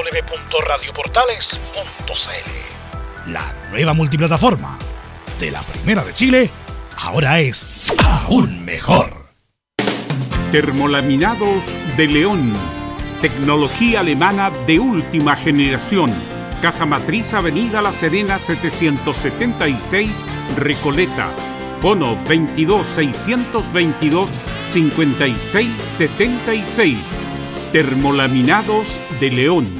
www.radioportales.cl La nueva multiplataforma de la Primera de Chile ahora es aún mejor. Termolaminados de León. Tecnología alemana de última generación. Casa Matriz, Avenida La Serena, 776, Recoleta. Bono 22 622 5676. Termolaminados de León.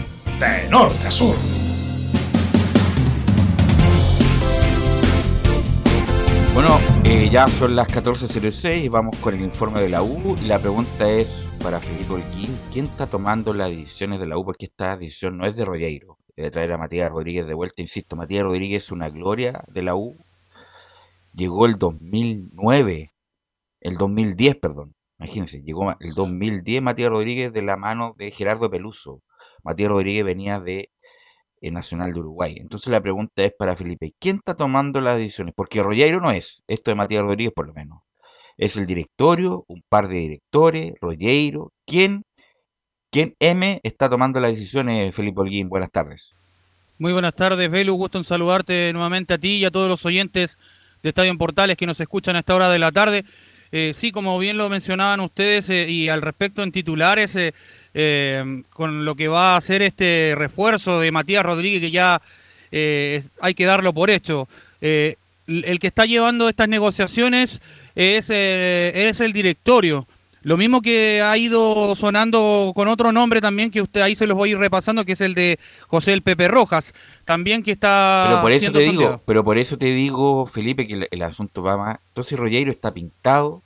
de norte a sur. Bueno, eh, ya son las 14.06 y vamos con el informe de la U. Y la pregunta es para Felipe Holguín: ¿quién está tomando las decisiones de la U? Porque esta decisión no es de Rogueiro, de traer a Matías Rodríguez de vuelta. Insisto, Matías Rodríguez es una gloria de la U. Llegó el 2009, el 2010, perdón. Imagínense, llegó el 2010 Matías Rodríguez de la mano de Gerardo Peluso. Matías Rodríguez venía de eh, Nacional de Uruguay. Entonces la pregunta es para Felipe, ¿quién está tomando las decisiones? Porque Rollero no es, esto de Matías Rodríguez por lo menos. Es el directorio, un par de directores, Rollero. ¿Quién, quién M está tomando las decisiones, Felipe Holguín? Buenas tardes. Muy buenas tardes, Belu. Gusto en saludarte nuevamente a ti y a todos los oyentes de Estadio en Portales que nos escuchan a esta hora de la tarde. Eh, sí, como bien lo mencionaban ustedes eh, y al respecto en titulares, eh, con lo que va a hacer este refuerzo de Matías Rodríguez, que ya eh, hay que darlo por hecho. Eh, el que está llevando estas negociaciones es, es el directorio. Lo mismo que ha ido sonando con otro nombre también, que usted ahí se los voy a ir repasando, que es el de José el Pepe Rojas, también que está... Pero por eso te digo, pero por eso te digo, Felipe, que el, el asunto va más. Entonces Rollero está pintado,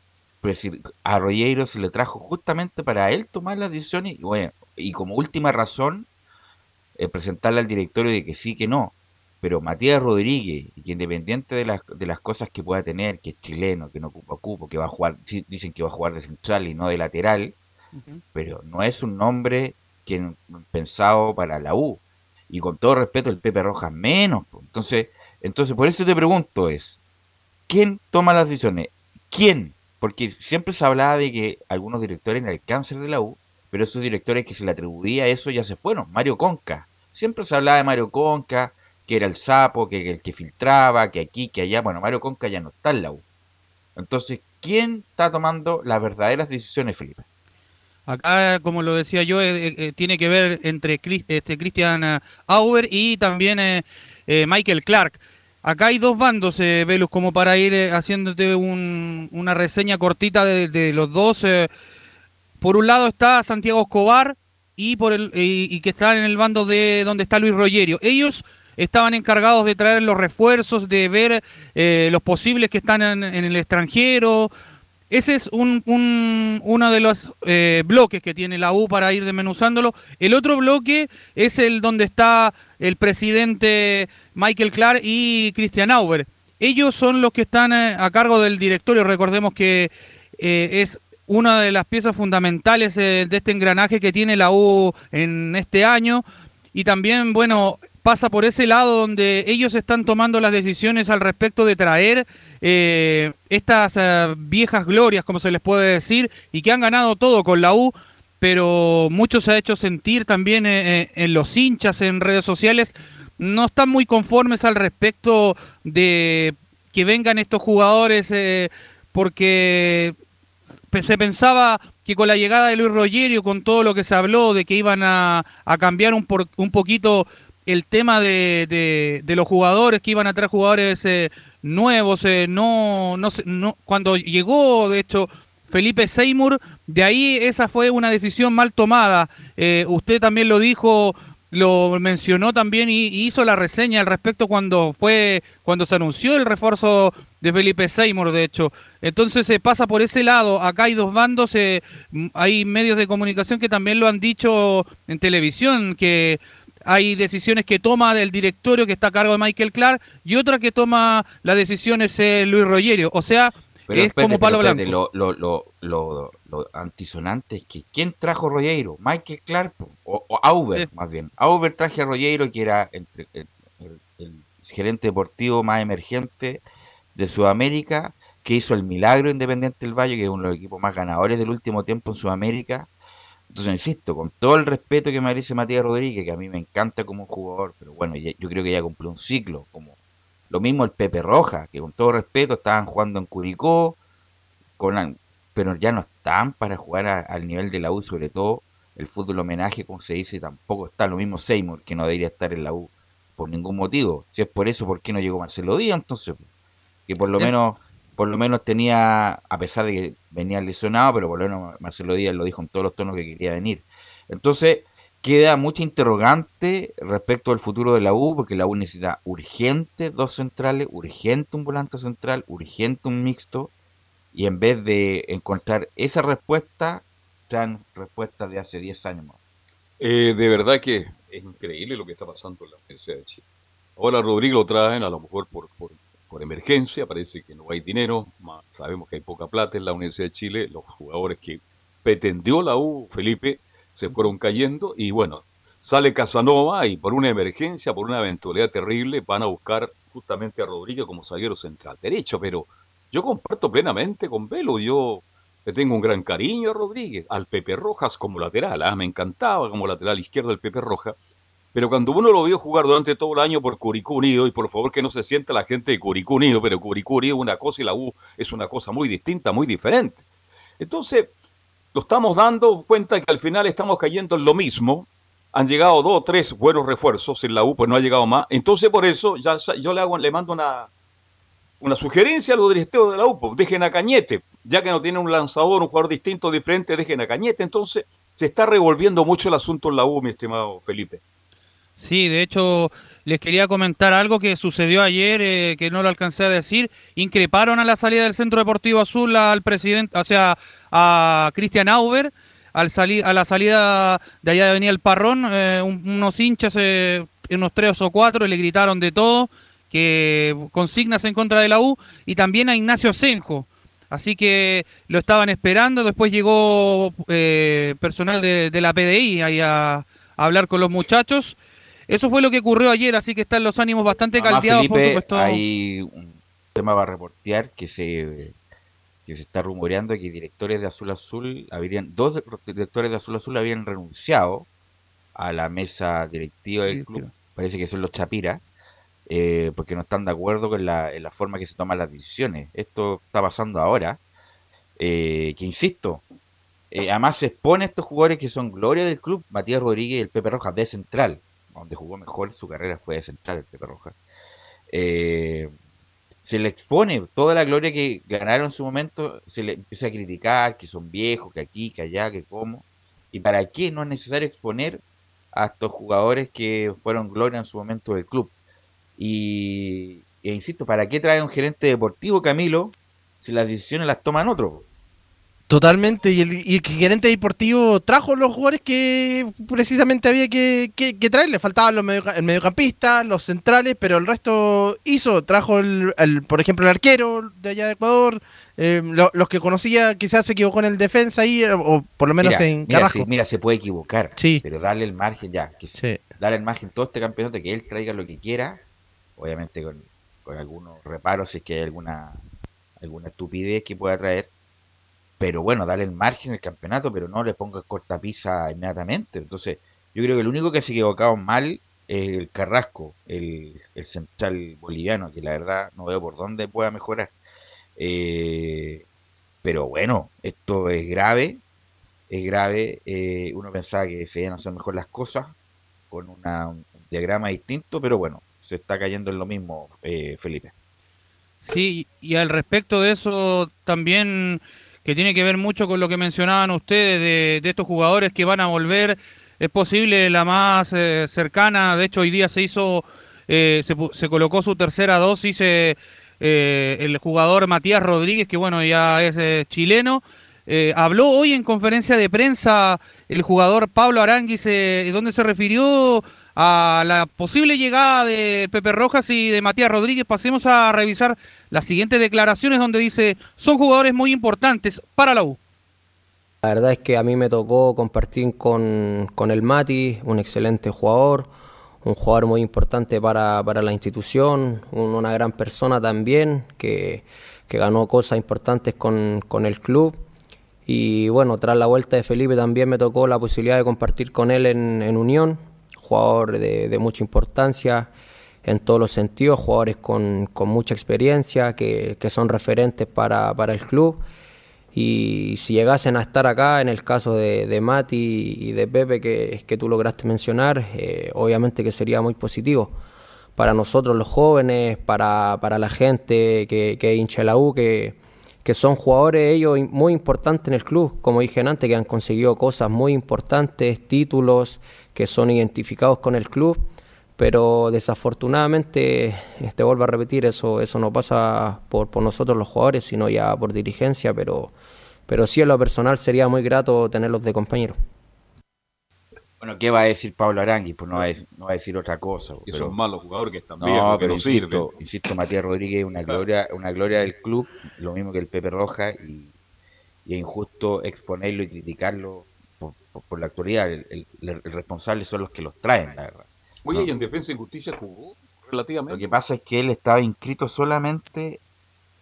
pero si a Rollero se le trajo justamente para él tomar las decisiones y bueno, y como última razón, eh, presentarle al directorio de que sí, que no. Pero Matías Rodríguez, que independiente de las, de las cosas que pueda tener, que es chileno, que no ocupa cupo, que va a jugar, dicen que va a jugar de central y no de lateral, pero no es un nombre que pensado para la U. Y con todo respeto, el Pepe Rojas menos. Entonces, entonces por eso te pregunto es, ¿quién toma las decisiones? ¿Quién? Porque siempre se hablaba de que algunos directores eran el cáncer de la U, pero esos directores que se le atribuía eso ya se fueron. Mario Conca. Siempre se hablaba de Mario Conca, que era el sapo, que el que filtraba, que aquí, que allá. Bueno, Mario Conca ya no está en la U. Entonces, ¿quién está tomando las verdaderas decisiones, Felipe? Acá, como lo decía yo, eh, eh, tiene que ver entre Cris- este, Christian eh, Auer y también eh, eh, Michael Clark. Acá hay dos bandos, eh, Velus, como para ir eh, haciéndote un- una reseña cortita de, los dos. eh. Por un lado está Santiago Escobar, y, por el, que están en el bando de donde está Luis Rogerio. Ellos estaban encargados de traer los refuerzos, de ver los posibles que están en, el extranjero. Ese es un, un- uno de los bloques que tiene la U para ir desmenuzándolo. El otro bloque es el donde está el presidente Michael Clark y Christian Auber. Ellos son los que están eh, a cargo del directorio. Recordemos que eh, es una de las piezas fundamentales eh, de este engranaje que tiene la U en este año. Y también, bueno, pasa por ese lado donde ellos están tomando las decisiones al respecto de traer estas viejas glorias, como se les puede decir, y que han ganado todo con la U, pero mucho se ha hecho sentir también en los hinchas, en redes sociales, no están muy conformes al respecto de que vengan estos jugadores eh, porque se pensaba que con la llegada de Luis Rogerio, con todo lo que se habló de que iban a, cambiar un, poquito el tema de, los jugadores, que iban a traer jugadores eh, nuevos, eh, no, cuando llegó, de hecho, Felipe Seymour, de ahí esa fue una decisión mal tomada. Usted también lo dijo, lo mencionó también y, hizo la reseña al respecto cuando fue, cuando se anunció el refuerzo de Felipe Seymour, de hecho. Entonces se pasa por ese lado. Acá hay dos bandos, eh, m- hay medios de comunicación que también lo han dicho en televisión, que hay decisiones que toma el directorio que está a cargo de Michael Clark y otra que toma las decisiones eh, Luis Rogerio. O sea, Pero es espérate, como palo pero espérate, blanco. Lo, lo, lo, lo, antisonante es que ¿quién trajo Rogueiro? Michael Clark o, o Auber, más bien. Auber traje a Rogueiro, que era el, el- el gerente deportivo más emergente de Sudamérica, que hizo el milagro Independiente del Valle, que es uno de los equipos más ganadores del último tiempo en Sudamérica. Entonces, insisto, con todo el respeto que merece Matías Rodríguez, que a mí me encanta como jugador, pero bueno, ya- yo creo que ya cumplió un ciclo, como lo mismo el Pepe Roja, que con todo respeto estaban jugando en Curicó, con la- pero ya no están para jugar a- al nivel de la U, sobre todo el fútbol homenaje, como se dice, tampoco está. Lo mismo Seymour, que no debería estar en la U por ningún motivo. Si es por eso, ¿por qué no llegó Marcelo Díaz entonces? Que por lo menos por lo menos tenía, a pesar de que venía lesionado, pero por lo menos Marcelo Díaz lo dijo en todos los tonos que quería venir. Entonces, queda mucha interrogante respecto al futuro de la U, porque la U necesita urgente dos centrales, urgente un volante central, urgente un mixto, y en vez de encontrar esa respuesta, traen respuestas de hace 10 años más. Eh, de verdad que es increíble lo que está pasando en la Universidad de Chile. Ahora Rodrigo lo traen a lo mejor por, por, por emergencia, parece que no hay dinero, sabemos que hay poca plata en la Universidad de Chile, los jugadores que pretendió la U, Felipe, se fueron cayendo y bueno, sale Casanova y por una emergencia, por una eventualidad terrible, van a buscar justamente a Rodrigo como zaguero central derecho, pero yo comparto plenamente con Velo, yo le tengo un gran cariño a Rodríguez, al Pepe Rojas como lateral, ah, me encantaba como lateral izquierdo el Pepe Rojas, pero cuando uno lo vio jugar durante todo el año por Curicú Unido, y por favor que no se sienta la gente de Curicú Unido, pero Curicú Unido es una cosa y la U es una cosa muy distinta, muy diferente. Entonces, lo estamos dando cuenta que al final estamos cayendo en lo mismo. Han llegado dos o tres buenos refuerzos en la U, pues no ha llegado más. Entonces, por eso, ya yo le mando una, una sugerencia a los directivos de la U, pues, dejen a Cañete, ya que no tiene un lanzador, un jugador distinto, diferente, dejen a Cañete. Entonces, se está revolviendo mucho el asunto en la U, mi estimado Felipe. Sí, de hecho, les quería comentar algo que sucedió ayer, eh, que no lo alcancé a decir. Increparon a la salida del Centro Deportivo Azul al presidente, o sea, a Cristian Auber, al sali- a la salida de allá de Avenida El Parrón, eh, un- unos hinchas, eh, unos tres o cuatro, le gritaron de todo, que consignas en contra de la U, y también a Ignacio Senjo. Así que lo estaban esperando, después llegó eh, personal de, la PDI ahí a hablar con los muchachos. Eso fue lo que ocurrió ayer, así que están los ánimos bastante Además, caldeados, por supuesto. Hay un tema para reportear que se que se está rumoreando que directores de Azul Azul habrían dos directores de Azul Azul habían renunciado a la mesa directiva del club. Parece que son los Chapira. eh, porque no están de acuerdo con la, en la forma que se toman las decisiones. Esto está pasando ahora. eh, que insisto, eh, además se expone a estos jugadores que son gloria del club, Matías Rodríguez y el Pepe Rojas de central, donde jugó mejor su carrera fue de central el Pepe Rojas. Eh, se le expone toda la gloria que ganaron en su momento, se le empieza a criticar que son viejos, que aquí, que allá, que cómo. ¿Y para qué? No es necesario exponer a estos jugadores que fueron gloria en su momento del club. Y, e insisto, ¿para qué trae un gerente deportivo, Camilo, si las decisiones las toman otros? Totalmente, y el, y el gerente deportivo trajo los jugadores que precisamente había que, que, que traer, le faltaban los medio, el mediocampista, los centrales, pero el resto hizo, trajo el, el por ejemplo el arquero de allá de Ecuador, eh, lo- los que conocía quizás se equivocó en el defensa ahí, o, o por lo menos mira, en mira, Carrasco. se, mira, se puede equivocar, Sí. pero darle el margen ya, que Sí. darle el margen todo este campeonato, que él traiga lo que quiera, obviamente con, con algunos reparos si es que hay alguna, alguna estupidez que pueda traer, pero bueno, darle el margen al campeonato, pero no le pongas cortapisa inmediatamente. Entonces, yo creo que el único que se ha mal es el Carrasco, el, el central boliviano, que la verdad no veo por dónde pueda mejorar. Eh, pero bueno, esto es grave, es grave. eh, uno pensaba que se iban a hacer mejor las cosas con un diagrama distinto, pero bueno, se está cayendo en lo mismo, eh, Felipe. Sí, y al respecto de eso también, que tiene que ver mucho con lo que mencionaban ustedes de, estos jugadores que van a volver, es posible la más eh, cercana, de hecho hoy día se hizo, eh, se, colocó su tercera dosis eh, eh, el jugador Matías Rodríguez, que bueno, ya es chileno, habló hoy en conferencia de prensa el jugador Pablo Aranguis, donde se refirió a la posible llegada de Pepe Rojas y de Matías Rodríguez. Pasemos a revisar las siguientes declaraciones donde dice, son jugadores muy importantes para la U. La verdad es que a mí me tocó compartir con, con el Mati, un excelente jugador, un jugador muy importante para, para la institución, un- una gran persona también, que, que ganó cosas importantes con, con el club. Y bueno, tras la vuelta de Felipe también me tocó la posibilidad de compartir con él en Unión, jugador de, de mucha importancia en todos los sentidos, jugadores con, con mucha experiencia, que, son referentes para, para el club. Y si llegasen a estar acá, en el caso de, de Mati y de Pepe que, que tú lograste mencionar, eh, obviamente que sería muy positivo para nosotros los jóvenes, para, para la gente que, que hincha la U, que, que son jugadores ellos muy importantes en el club, como dije antes, que han conseguido cosas muy importantes, títulos, que son identificados con el club, pero desafortunadamente, te vuelvo a repetir, eso, eso no pasa por, por nosotros los jugadores, sino ya por dirigencia, pero, pero sí en lo personal sería muy grato tenerlos de compañeros. Bueno, ¿qué va a decir Pablo Arangui? Pues no va a, no va a decir otra cosa. Que pero- son malos jugadores que están No, viejos, que pero no insisto, sirven. insisto, Matías Rodríguez es una gloria, una gloria del club, lo mismo que el Pepe Roja, y, y es injusto exponerlo y criticarlo por, por- por la actualidad. El, el- el responsable son los que los traen, la verdad. Oye, No. y en Defensa y Justicia jugó relativamente. Lo que pasa es que él estaba inscrito solamente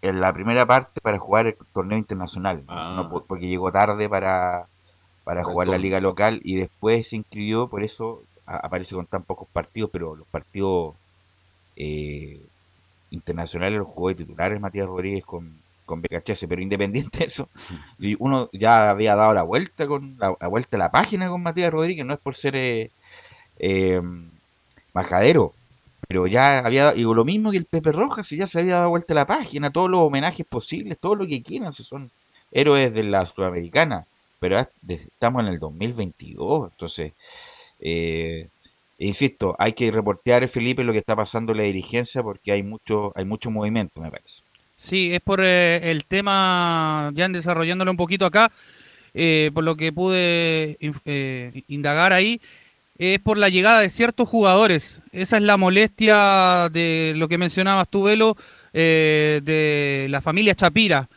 en la primera parte para jugar el torneo internacional, Ah. no po- porque llegó tarde para, para jugar la liga local y después se inscribió, por eso aparece con tan pocos partidos, pero los partidos eh, internacionales los jugó de titulares Matías Rodríguez con, con BKHS, pero independiente de eso, y uno ya había dado la vuelta con la, la vuelta a la página con Matías Rodríguez, no es por ser eh, eh, majadero, pero ya había, digo, lo mismo que el Pepe Rojas, y ya se había dado vuelta a la página, todos los homenajes posibles, todo lo que quieran, si son héroes de la Sudamericana, pero estamos en el 2022, entonces, eh, insisto, hay que reportear, Felipe, lo que está pasando en la dirigencia, porque hay mucho, hay mucho movimiento, me parece. Sí, es por eh, el tema, ya desarrollándolo un poquito acá, eh, por lo que pude indagar ahí, es por la llegada de ciertos jugadores. Esa es la molestia de lo que mencionabas tú, Velo, de la familia Chapira.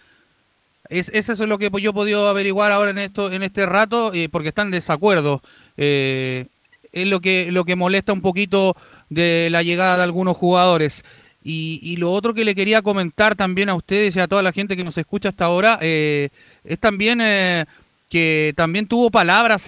Es, eso es lo que yo he podido averiguar ahora en esto en este rato, eh, porque están en desacuerdo. Eh, es lo que, lo que molesta un poquito de la llegada de algunos jugadores. Y, lo otro que le quería comentar también a ustedes y a toda la gente que nos escucha hasta ahora, eh, es también eh, que también tuvo palabras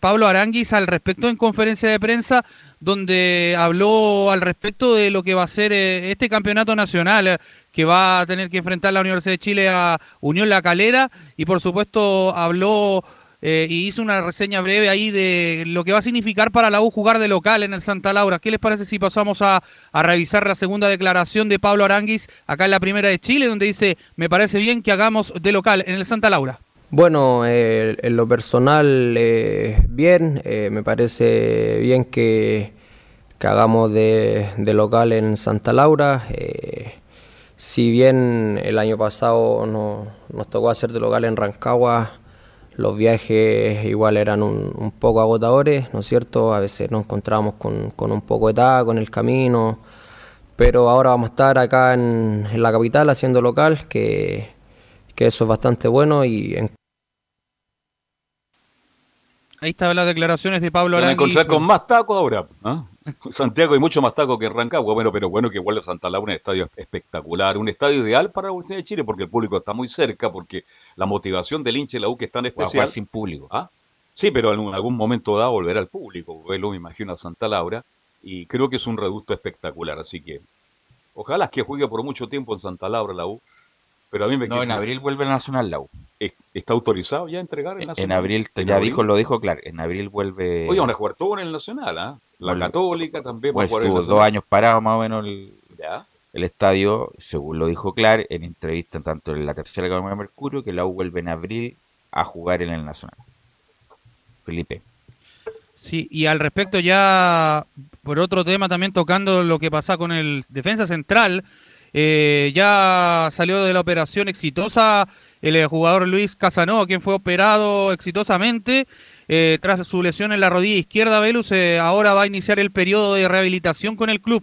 Pablo Aranguis al respecto en conferencia de prensa, donde habló al respecto de lo que va a ser este campeonato nacional, que va a tener que enfrentar la Universidad de Chile a Unión La Calera, y por supuesto habló eh, y hizo una reseña breve ahí de lo que va a significar para la U jugar de local en el Santa Laura. ¿Qué les parece si pasamos a, revisar la segunda declaración de Pablo Aranguis acá en la primera de Chile, donde dice, me parece bien que hagamos de local en el Santa Laura? Bueno, eh, en lo personal, eh, bien, me parece bien que, que hagamos de, de local en Santa Laura. Si bien el año pasado no- nos tocó hacer de local en Rancagua, los viajes igual eran un, un poco agotadores, ¿no es cierto? A veces nos encontrábamos con, con un poco de taco en el camino, pero ahora vamos a estar acá en, en la capital haciendo local, que, que eso es bastante bueno y en Ahí estaban las declaraciones de Pablo Se van a Arangui. encontrar con más taco ahora. ¿ah? Santiago hay mucho más taco que Rancagua. Bueno, pero bueno que igual a Santa Laura un estadio espectacular, un estadio ideal para la Universidad de Chile porque el público está muy cerca, porque la motivación del hincha de la U que es tan a especial. sin público. ¿Ah? Sí, pero en algún momento dado volverá al público. Verlo, me imagino, a Santa Laura. Y creo que es un reducto espectacular. Así que ojalá que juegue por mucho tiempo en Santa Laura la U. Pero a mí me No, en abril vuelve la Nacional la U. ¿Está autorizado ya a entregar el En Nacional? abril, ¿En ya abril? dijo, lo dijo claro, en abril vuelve... Oye, van a jugar todo en el Nacional, ¿ah? La Católica también Pues estuvo dos años parado más o menos el, Ya. el estadio, según lo dijo Clar, en entrevista tanto en la tercera como en el Mercurio, que la U vuelve en abril a jugar en el Nacional. Felipe. Sí, y al respecto ya, por otro tema también tocando lo que pasa con el defensa central, eh, ya salió de la operación exitosa el jugador Luis Casanova, quien fue operado exitosamente eh, tras su lesión en la rodilla izquierda, Velus, eh, ahora va a iniciar el periodo de rehabilitación con el club.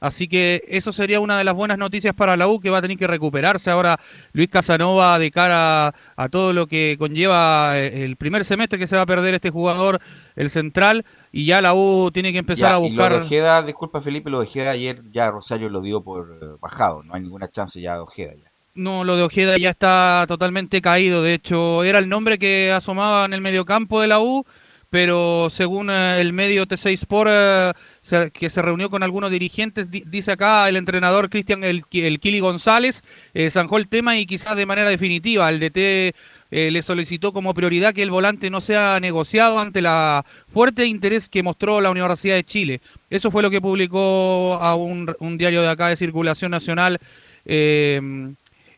Así que eso sería una de las buenas noticias para la U, que va a tener que recuperarse ahora Luis Casanova de cara a todo lo que conlleva eh, el primer semestre que se va a perder este jugador, el central, y ya la U tiene que empezar Ya, a y lo buscar... de Ojeda, disculpa Felipe, lo de Ojeda ayer ya Rosario lo dio por eh, bajado, no hay ninguna chance ya de Ojeda. Ya. No, lo de Ojeda ya está totalmente caído. De hecho, era el nombre que asomaba en el mediocampo de la U, pero según eh, el medio T6 Sport, eh, que se reunió con algunos dirigentes, di- dice acá el entrenador Cristian el, el Kili González, eh, zanjó el tema y quizás de manera definitiva. El DT le solicitó como prioridad que el volante no sea negociado ante la fuerte interés que mostró la Universidad de Chile. Eso fue lo que publicó a un, un diario de acá de circulación nacional.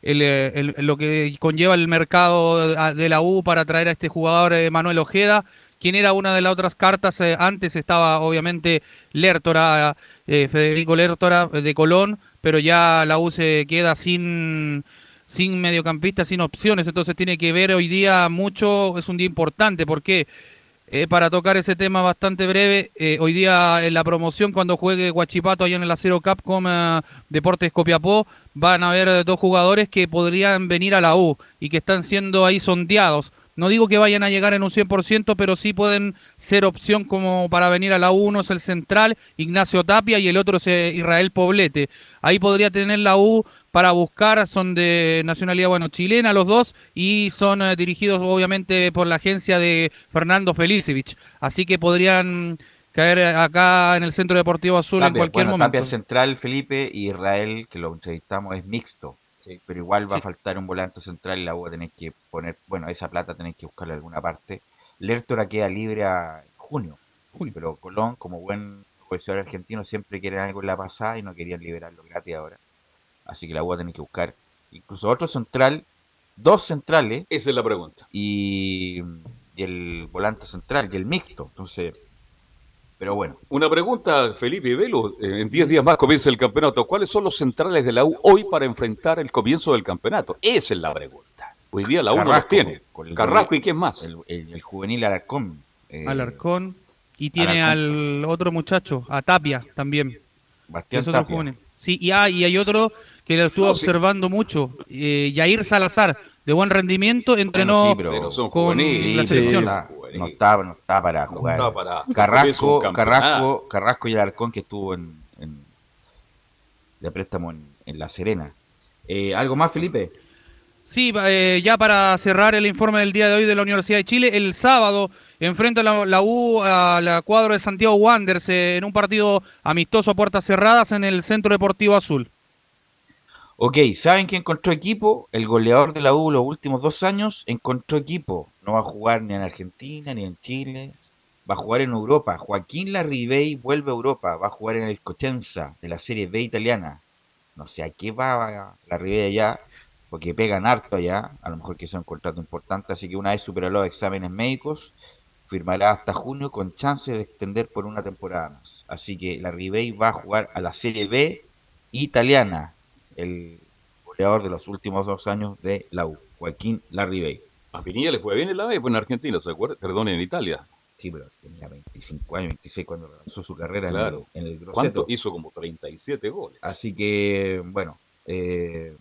Eh, lo que conlleva el mercado de- la U para traer a este jugador eh, Manuel Ojeda, quien era una de las otras cartas. eh, antes estaba obviamente Lertora, eh, Federico Lertora de Colón, pero ya la U se queda sin sin mediocampista, sin opciones, entonces tiene que ver hoy día mucho, es un día importante, porque eh, para tocar ese tema bastante breve, eh, hoy día en la promoción cuando juegue Guachipato allá en el Acero Cup con eh, Deportes Copiapó, van a haber dos jugadores que podrían venir a la U y que están siendo ahí sondeados. No digo que vayan a llegar en un 100%, pero sí pueden ser opción como para venir a la U. Uno es el central, Ignacio Tapia, y el otro es eh, Israel Poblete. Ahí podría tener la U para buscar, son de nacionalidad, bueno, chilena los dos, y son eh, dirigidos obviamente por la agencia de Fernando Felicevich. Así que podrían caer eh, acá en el Centro Deportivo Azul en cualquier bueno, momento. Tapia central, Felipe, y Israel, que lo entrevistamos, es mixto. Pero igual va a faltar un volante central y la U va a tener que poner, bueno, esa plata tenéis que buscarla en alguna parte. Lertora queda libre a junio, pero Colón, como buen jugador argentino, siempre quieren algo en la pasada y no querían liberarlo gratis ahora. Así que la U va a tener que buscar incluso otro central, dos centrales. Esa es la pregunta. Y, y el volante central, y el mixto. Entonces, pero bueno. Una pregunta, Felipe Velo. eh, En 10 días más comienza el campeonato. ¿Cuáles son los centrales de la U hoy para enfrentar el comienzo del campeonato? Esa es la pregunta. Hoy día la U no los Carrasco, tiene. con el- Carrasco y quién más. El, el- el juvenil Alarcón. eh, Alarcón. Y tiene Alarcón. al otro muchacho, a Tapia también. Bastián Es otro Tapia. joven. Sí, y, ah, y hay otro que lo estuvo No, sí. observando mucho, eh, Yair Salazar, de buen rendimiento, entrenó Bueno, sí, pero- son con la selección. No, está, no está, no está para jugar. está para- es Carrasco. Carrasco, Carrasco y Alarcón que estuvo en, en- de préstamo en, en La Serena. Eh, ¿Algo más, Felipe? Sí, eh, ya para cerrar el informe del día de hoy de la Universidad de Chile, el sábado enfrenta la, la U a la cuadro de Santiago Wanderers eh, en un partido amistoso a puertas cerradas en el Centro Deportivo Azul. Ok, ¿saben que encontró equipo? El goleador de la U los últimos dos años encontró equipo. No va a jugar ni en Argentina ni en Chile. Va a jugar en Europa. Joaquín Larribey vuelve a Europa. Va a jugar en el Cochenza de la Serie B italiana. No sé a qué va Larribey allá, porque pegan harto allá, a lo mejor que sea un contrato importante, así que una vez superado los exámenes médicos, firmará hasta junio con chance de extender por una temporada más. Así que la Ribey va a jugar a la Serie B italiana, el goleador de los últimos dos años de la U, Joaquín Larribey. A Pinilla le fue bien en la B, pues en Argentina, ¿se acuerda? Perdón, en Italia. Sí, pero tenía 25 años, 26 cuando lanzó su carrera Claro. en el, en el ¿Cuánto? Hizo como 37 goles. Así que, bueno, eh,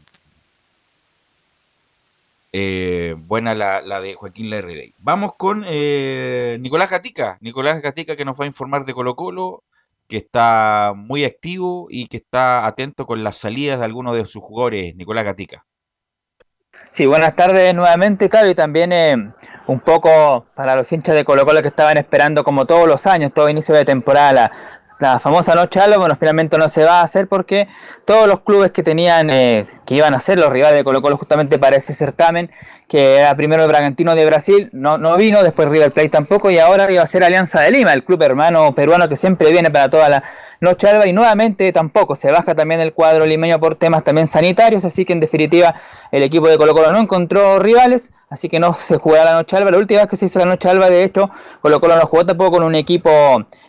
eh, buena la, la de Joaquín Larribey. Vamos con eh, Nicolás Gatica. Nicolás Gatica que nos va a informar de Colo Colo, que está muy activo y que está atento con las salidas de algunos de sus jugadores. Nicolás Gatica. Sí, buenas tardes nuevamente, y también eh, un poco para los hinchas de Colo Colo que estaban esperando como todos los años, todo inicio de temporada, la, la famosa noche alba, bueno, finalmente no se va a hacer porque todos los clubes que tenían, eh, que iban a ser los rivales de Colo Colo justamente para ese certamen, que era primero el Bragantino de Brasil, no, no vino, después River Plate tampoco, y ahora iba a ser Alianza de Lima, el club hermano peruano que siempre viene para toda la noche alba, y nuevamente tampoco, se baja también el cuadro limeño por temas también sanitarios, así que en definitiva el equipo de Colo Colo no encontró rivales, así que no se jugará la noche alba, la última vez que se hizo la noche alba, de hecho, Colo Colo no jugó tampoco con un equipo,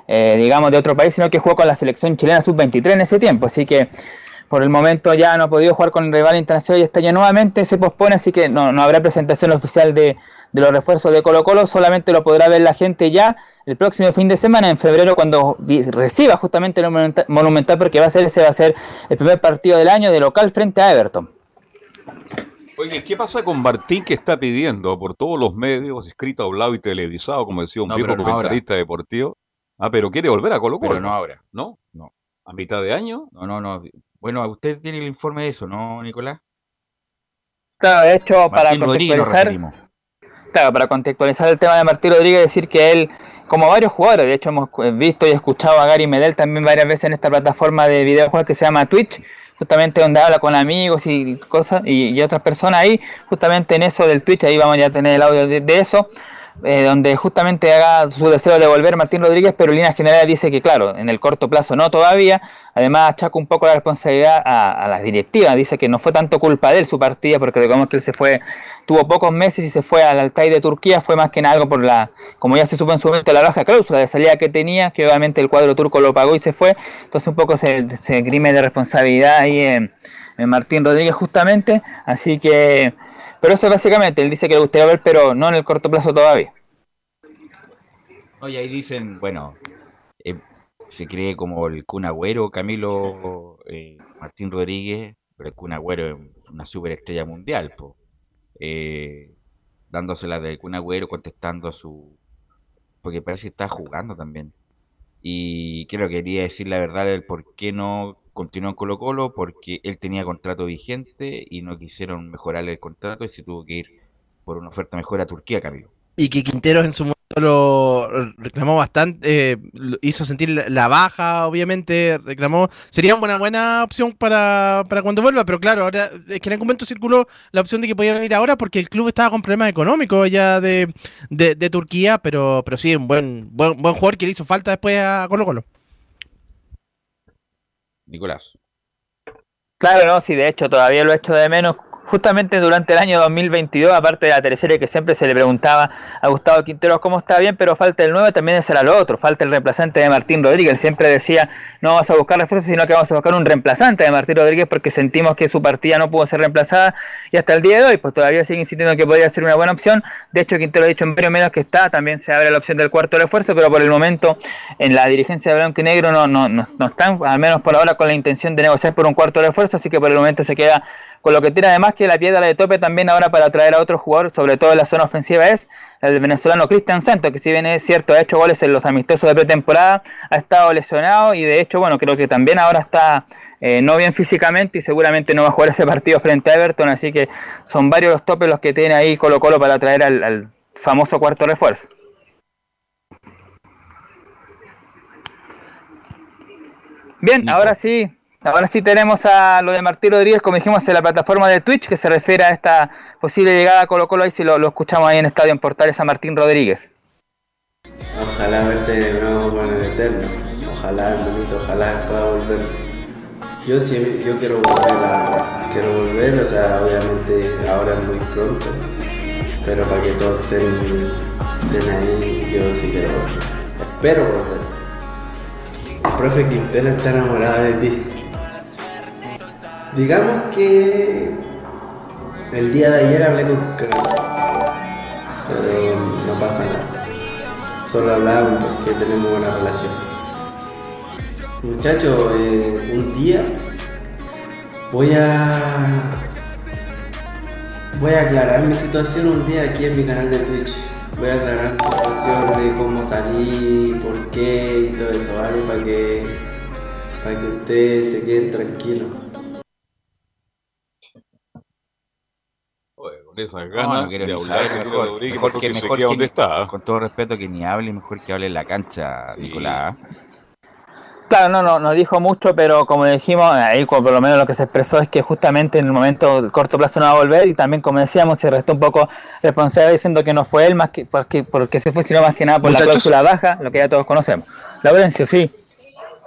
eh, digamos, de otro país, sino que jugó con la selección chilena sub-23 en ese tiempo, así que por el momento ya no ha podido jugar con el rival internacional y este año nuevamente se pospone, así que no, no habrá presentación oficial de, de los refuerzos de Colo Colo, solamente lo podrá ver la gente ya el próximo fin de semana, en febrero, cuando reciba justamente el Monumenta- Monumental, porque va a ser ese va a ser el primer partido del año de local frente a Everton. Oye, ¿qué pasa con Martín que está pidiendo por todos los medios, escrito, hablado y televisado, como decía un No, viejo ahora. comentarista deportivo? Ah, pero quiere volver a Colo Colo. Pero no ahora. ¿No? No. ¿A mitad de año? No, no, no. Bueno, usted tiene el informe de eso, ¿no, Nicolás? Claro, de hecho, para Martín contextualizar. Claro, para contextualizar el tema de Martín Rodríguez, decir que él, como varios jugadores, de hecho hemos visto y escuchado a Gary Medel también varias veces en esta plataforma de videojuegos que se llama Twitch, justamente donde habla con amigos y cosas y, y otras personas ahí, justamente en eso del Twitch, ahí vamos ya a tener el audio de, de eso, eh, donde justamente haga su deseo de volver Martín Rodríguez, pero en líneas generales dice que claro, en el corto plazo no todavía, además achaca un poco la responsabilidad a, las directivas, dice que no fue tanto culpa de él su partida, porque recordemos que él se fue, tuvo pocos meses y se fue al Altai de Turquía, fue más que nada algo por la, como ya se supo en su momento, la baja cláusula de salida que tenía, que obviamente el cuadro turco lo pagó y se fue, entonces un poco se, se grime de responsabilidad ahí en Martín Rodríguez justamente, así que, pero eso básicamente, él dice que le gustaría ver, pero no en el corto plazo todavía. Oye, ahí dicen, bueno, eh, se cree como el Kun Agüero, Camilo eh, Martín Rodríguez, pero el Kun Agüero es una superestrella mundial, po. Eh, dándosela del Kun Agüero, contestando a su... Porque parece que está jugando también. Y creo que quería decir la verdad el por qué no continuó en Colo Colo, porque él tenía contrato vigente y no quisieron mejorarle el contrato y se tuvo que ir por una oferta mejor a Turquía, Camilo. Y que Quinteros en su momento lo reclamó bastante, eh, hizo sentir la- baja, obviamente, reclamó. Sería una buena opción para, para cuando vuelva, pero claro, ahora es que en algún momento circuló la opción de que podía venir ahora porque el club estaba con problemas económicos ya de, de, de Turquía, pero, pero sí, un buen, buen, buen jugador que le hizo falta después a Colo Colo. Nicolás. Claro, no, sí, de hecho todavía lo he hecho de menos. Justamente durante el año 2022, aparte de la tercera que siempre se le preguntaba a Gustavo Quinteros cómo está bien, pero falta el 9, también ese era lo otro, falta el reemplazante de Martín Rodríguez. Siempre decía, no vamos a buscar refuerzos, sino que vamos a buscar un reemplazante de Martín Rodríguez porque sentimos que su partida no pudo ser reemplazada y hasta el día de hoy, pues todavía sigue insistiendo que podría ser una buena opción. De hecho, Quintero ha dicho en varios medios que está, también se abre la opción del cuarto refuerzo, pero por el momento en la dirigencia de Blanco y Negro no, no, no, no están, al menos por ahora, con la intención de negociar por un cuarto refuerzo, así que por el momento se queda con lo que tiene además que la piedra de tope también ahora para traer a otro jugador, sobre todo en la zona ofensiva, es el venezolano Cristian Santos, que si bien es cierto, ha hecho goles en los amistosos de pretemporada, ha estado lesionado y de hecho, bueno, creo que también ahora está eh, no bien físicamente y seguramente no va a jugar ese partido frente a Everton, así que son varios los topes los que tiene ahí Colo Colo para traer al, al famoso cuarto refuerzo. Bien, ahora sí, ahora sí tenemos a lo de Martín Rodríguez, como dijimos, en la plataforma de Twitch, que se refiere a esta posible llegada a Colo Colo, ahí si lo, escuchamos ahí en Estadio en Portales a Martín Rodríguez. Ojalá verte de nuevo con el Eterno. Ojalá, hermanito, ojalá pueda volver. Yo sí, yo quiero volver a quiero volver, o sea, obviamente ahora es muy pronto, pero para que todos estén, ahí, yo sí quiero volver. Espero volver. El profe Quintero está enamorada de ti. Digamos que el día de ayer hablé con pero no pasa nada. Solo hablábamos porque tenemos buena relación. Muchachos, eh, un día voy a voy a aclarar mi situación un día aquí en mi canal de Twitch. Voy a aclarar mi situación de cómo salí, por qué y todo eso, ¿vale? Para que para que ustedes se queden tranquilos. Con esas No, ganas no quiero de hablar, saber, mejor, Rodríguez, mejor mejor que, que se mejor quede que donde ni- está. Con todo respeto, que ni hable, mejor que hable en la cancha, Nicolás. Claro, no, no, no dijo mucho, pero como dijimos, ahí por lo menos lo que se expresó es que justamente en el momento de corto plazo no va a volver y también como decíamos se restó un poco responsable diciendo que no fue él más que porque, porque se fue sino más que nada por la cláusula baja, lo que ya todos conocemos. Laurencio, sí.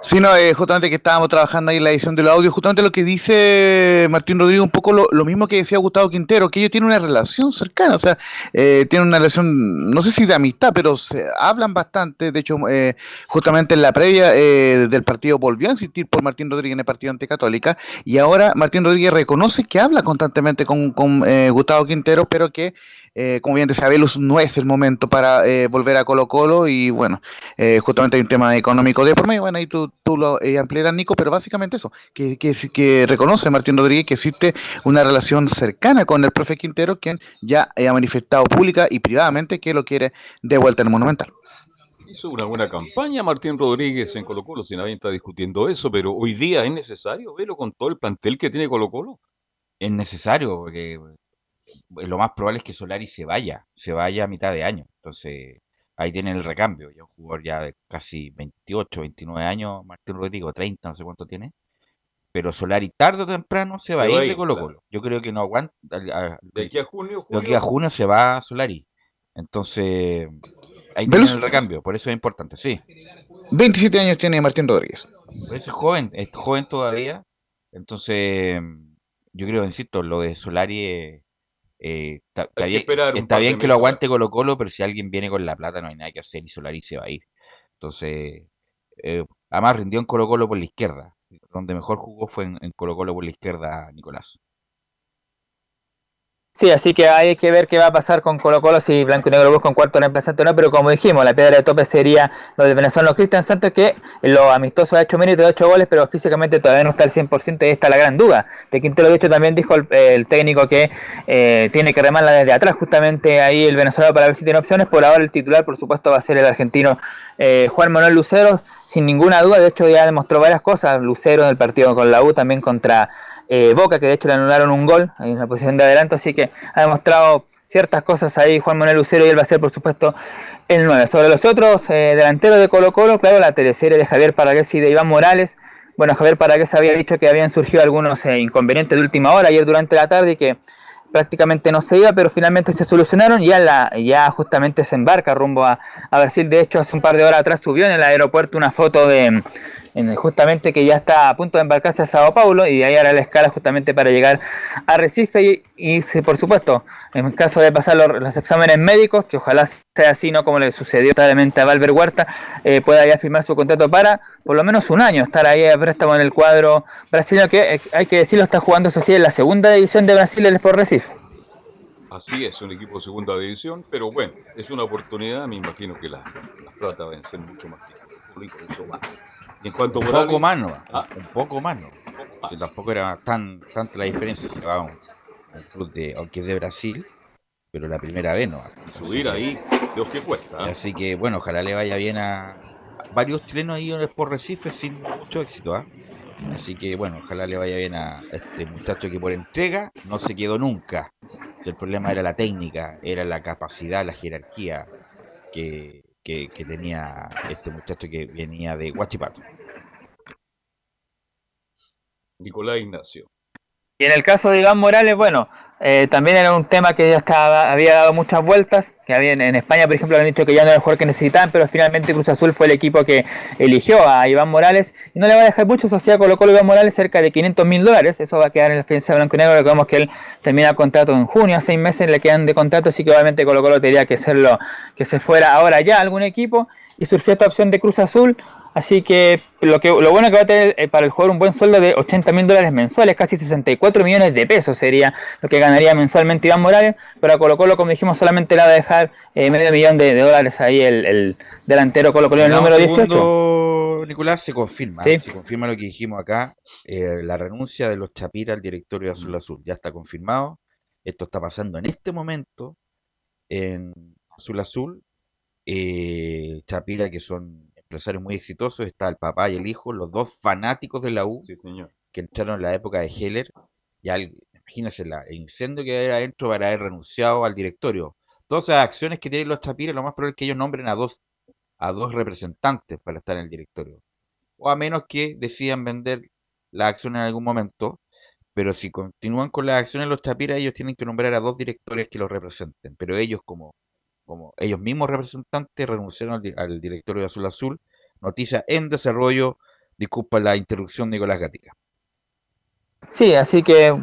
Sí, no, eh, justamente que estábamos trabajando ahí en la edición de los audios, justamente lo que dice Martín Rodríguez, un poco lo, mismo que decía Gustavo Quintero, que ellos tienen una relación cercana, o sea, eh, tienen una relación, no sé si de amistad, pero se hablan bastante, de hecho, eh, justamente en la previa eh, del partido volvió a insistir por Martín Rodríguez en el partido anticatólica, y ahora Martín Rodríguez reconoce que habla constantemente con, con, eh, Gustavo Quintero, pero que eh, como bien decía Velus, no es el momento para eh, volver a Colo Colo y bueno, eh, justamente hay un tema económico de por medio, bueno, ahí tú, tú lo eh, ampliarás, Nico, pero básicamente eso, que, que, que reconoce Martín Rodríguez que existe una relación cercana con el profe Quintero, quien ya eh, ha manifestado pública y privadamente que lo quiere de vuelta en el Monumental. Hizo una buena campaña Martín Rodríguez en Colo Colo, si nadie está discutiendo eso, pero hoy día es necesario verlo con todo el plantel que tiene Colo Colo. Es necesario, porque lo más probable es que Solari se vaya, se vaya a mitad de año. Entonces, ahí tienen el recambio. Ya un jugador ya de casi 28, 29 años, Martín Rodríguez, 30, no sé cuánto tiene. Pero Solari tarde o temprano se va a ir de Colo claro. Colo. Yo creo que no aguanta. a- De aquí a junio, de aquí a junio se va Solari. Entonces, ahí tienen el recambio. Por eso es importante, sí. 27 años tiene Martín Rodríguez. Por eso es joven, es joven todavía. Entonces, yo creo, insisto, lo de Solari eh, está, bien, está que lo aguante Colo Colo, pero si alguien viene con la plata no hay nada que hacer y Solari se va a ir. Entonces, eh, además rindió en Colo Colo por la izquierda. Donde mejor jugó fue en, en Colo Colo por la izquierda, Nicolás. Sí, así que hay que ver qué va a pasar con Colo Colo si Blanco y Negro busca un cuarto reemplazante o no, pero como dijimos, la piedra de tope sería lo del venezolano Cristian Santos, que lo amistoso ha hecho minutos, ha hecho goles, pero físicamente todavía no está al 100% y está la gran duda. De Quintero, de hecho, también dijo el, el técnico que eh, tiene que remarla desde atrás, justamente ahí el venezolano para ver si tiene opciones. Por ahora el titular, por supuesto, va a ser el argentino eh, Juan Manuel Lucero, sin ninguna duda, de hecho ya demostró varias cosas, Lucero en el partido con la U, también contra eh, Boca, que de hecho le anularon un gol en la posición de adelanto, así que ha demostrado ciertas cosas ahí Juan Manuel Lucero y él va a ser por supuesto el 9. Sobre los otros eh, delanteros de Colo Colo, claro, la teleserie de Javier Paragués y de Iván Morales. Bueno, Javier Paragués había dicho que habían surgido algunos eh, inconvenientes de última hora ayer durante la tarde y que prácticamente no se iba, pero finalmente se solucionaron y ya, la, ya justamente se embarca rumbo a, a Brasil. De hecho, hace un par de horas atrás subió en el aeropuerto una foto de en- justamente que ya está a punto de embarcarse a Sao Paulo y de ahí hará la escala justamente para llegar a Recife y, y por supuesto, en caso de pasar los, exámenes médicos, que ojalá sea así, no como le sucedió lamentablemente a Valver Huerta, eh, pueda ya firmar su contrato para por lo menos un año estar ahí a préstamo en el cuadro brasileño que eh, hay que decirlo está jugando eso sí en la segunda división de Brasil el Sport Recife. Así es, un equipo de segunda división, pero bueno, es una oportunidad, me imagino que las las plata a ser mucho más que eso va. Y en cuanto a Un Morales, poco más, ¿no? Ah. Un poco más, tampoco era tan tanta la diferencia. Se va a un, club de, aunque es de Brasil, pero la primera vez, ¿no? subir ahí, Dios que cuesta. ¿ah? Así que, bueno, ojalá le vaya bien a varios chilenos ahí Sport Recife sin mucho éxito, ¿ah? Así que, bueno, ojalá le vaya bien a este muchacho que por entrega no se quedó nunca. El problema era la técnica, era la capacidad, la jerarquía que, que, que tenía este muchacho que venía de Huachipato. Nicolás Ignacio. Y en el caso de Iván Morales, bueno, eh, también era un tema que ya estaba, había dado muchas vueltas, que había, en España, por ejemplo, han dicho que ya no era el jugador que necesitaban, pero finalmente Cruz Azul fue el equipo que eligió a Iván Morales y no le va a dejar mucho, sociedad Colo Colo Iván Morales cerca de 500 mil dólares, eso va a quedar en la defensa blanco y negro, recordemos que él termina el contrato en junio, a seis meses le quedan de contrato, así que obviamente Colo Colo tendría que hacerlo, que se fuera ahora ya algún equipo, y surgió esta opción de Cruz Azul, Así que lo, que lo bueno que va a tener eh, para el jugador un buen sueldo de 80 mil dólares mensuales, casi 64 millones de pesos sería lo que ganaría mensualmente Iván Morales, pero a Colo Colo, como dijimos, solamente le va a dejar eh, medio millón de, dólares ahí el, delantero Colo Colo, el número 18. Nicolás, se confirma, se confirma lo que dijimos acá, eh, la renuncia de los Chapira al directorio de Azul Azul, ya está confirmado, esto está pasando en este momento en Azul Azul, Chapira que son empresarios muy exitosos, está el papá y el hijo, los dos fanáticos de la U, que entraron en la época de Heller, y imagínense el incendio que hay adentro para haber renunciado al directorio. Todas esas acciones que tienen los Chapires, lo más probable es que ellos nombren a dos, a dos representantes para estar en el directorio. O a menos que decidan vender la acción en algún momento, pero si continúan con las acciones los Chapires, ellos tienen que nombrar a dos directores que los representen. Pero ellos como como ellos mismos representantes renunciaron al, directorio de Azul Azul. Noticia en desarrollo. Disculpa la interrupción, Nicolás Gatica. Sí, así que,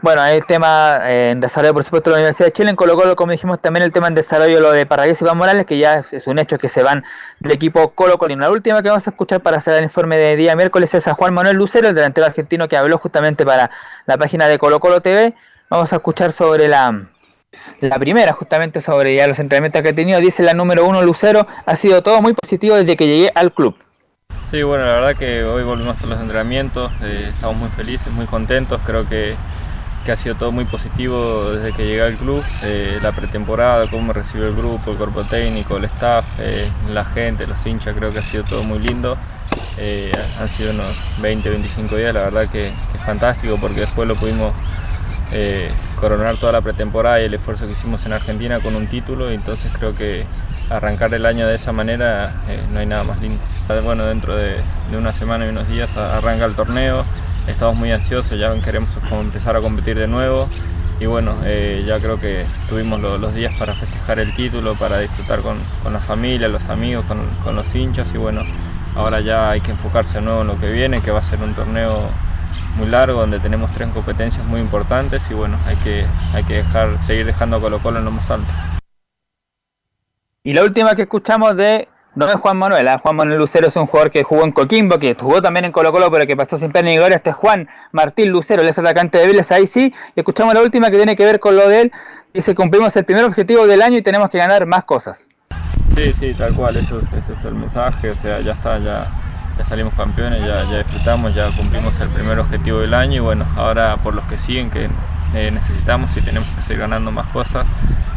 bueno, el tema eh, en desarrollo, por supuesto, de la Universidad de Chile. En Colo Colo, como dijimos, también el tema en desarrollo, lo de Parragués y Iván Morales, que ya es, un hecho que se van del equipo Colo. Y la última que vamos a escuchar para hacer el informe de día miércoles es a Juan Manuel Lucero, el delantero argentino que habló justamente para la página de Colo Colo TV. Vamos a escuchar sobre la la primera, justamente sobre ya los entrenamientos que he tenido, dice la número uno Lucero, ha sido todo muy positivo desde que llegué al club. Sí, bueno, la verdad que hoy volvimos a los entrenamientos, eh, estamos muy felices, muy contentos, creo que, ha sido todo muy positivo desde que llegué al club, eh, la pretemporada, cómo me recibió el grupo, el cuerpo técnico, el staff, eh, la gente, los hinchas, creo que ha sido todo muy lindo. han sido unos 20, 25 días, la verdad que, que es fantástico porque después lo pudimos eh, coronar toda la pretemporada y el esfuerzo que hicimos en Argentina con un título y entonces creo que arrancar el año de esa manera eh, no hay nada más lindo. Bueno, dentro de, una semana y unos días arranca el torneo, estamos muy ansiosos, ya queremos empezar a competir de nuevo y bueno, eh, ya creo que tuvimos los días para festejar el título, para disfrutar con, la familia, los amigos, con, con los hinchas y bueno, ahora ya hay que enfocarse de nuevo en lo que viene, que va a ser un torneo muy largo donde tenemos tres competencias muy importantes y bueno, hay que, hay que dejar, seguir dejando a Colo Colo en lo más alto. Y la última que escuchamos de no es Juan Manuel, ¿eh? Juan Manuel Lucero es un jugador que jugó en Coquimbo, que jugó también en Colo Colo, pero que pasó sin pena ni gloria. Este es Juan Martín Lucero, el atacante de Vélez, ahí sí. Y escuchamos la última que tiene que ver con lo de él. Dice, cumplimos el primer objetivo del año y tenemos que ganar más cosas. Sí, sí, tal cual, eso, ese es el mensaje, o sea, ya está, ya ya salimos campeones, ya, disfrutamos, ya cumplimos el primer objetivo del año y bueno, ahora por los que siguen que eh, necesitamos y tenemos que seguir ganando más cosas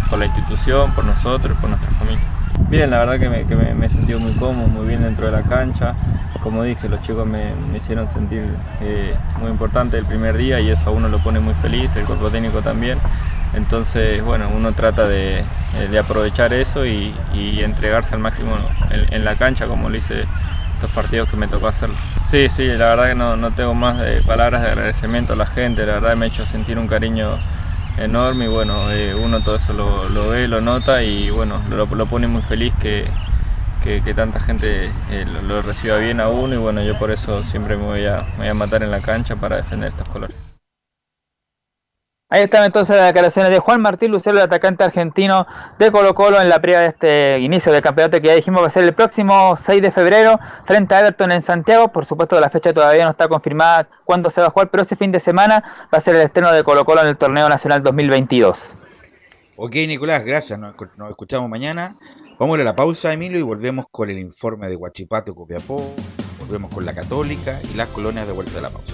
por la institución, por nosotros, por nuestra familia. Bien, la verdad que me, he sentido muy cómodo, muy bien dentro de la cancha. Como dije, los chicos me, hicieron sentir eh, muy importante el primer día y eso a uno lo pone muy feliz, el cuerpo técnico también. Entonces, bueno, uno trata de, eh, aprovechar eso y, entregarse al máximo en la cancha, como lo hice partidos que me tocó hacerlo. Sí, sí, la verdad que no, no tengo más de palabras de agradecimiento a la gente, la verdad me ha hecho sentir un cariño enorme y bueno, eh, uno todo eso lo, ve, lo nota y bueno, lo, lo pone muy feliz que, que, tanta gente eh, lo, reciba bien a uno y bueno, yo por eso siempre me voy, a, me voy a matar en la cancha para defender estos colores. Ahí están entonces las declaraciones de Juan Martín Lucero, el atacante argentino de Colo Colo en la previa de este inicio del campeonato que ya dijimos va a ser el próximo 6 de febrero frente a Everton en Santiago. Por supuesto la fecha todavía no está confirmada cuándo se va a jugar, pero ese fin de semana va a ser el estreno de Colo Colo en el torneo nacional 2022. Ok Nicolás, gracias, nos, escuchamos mañana. Vamos a la pausa Emilio y volvemos con el informe de Huachipato Copiapó, volvemos con la Católica y las colonias de vuelta de la pausa.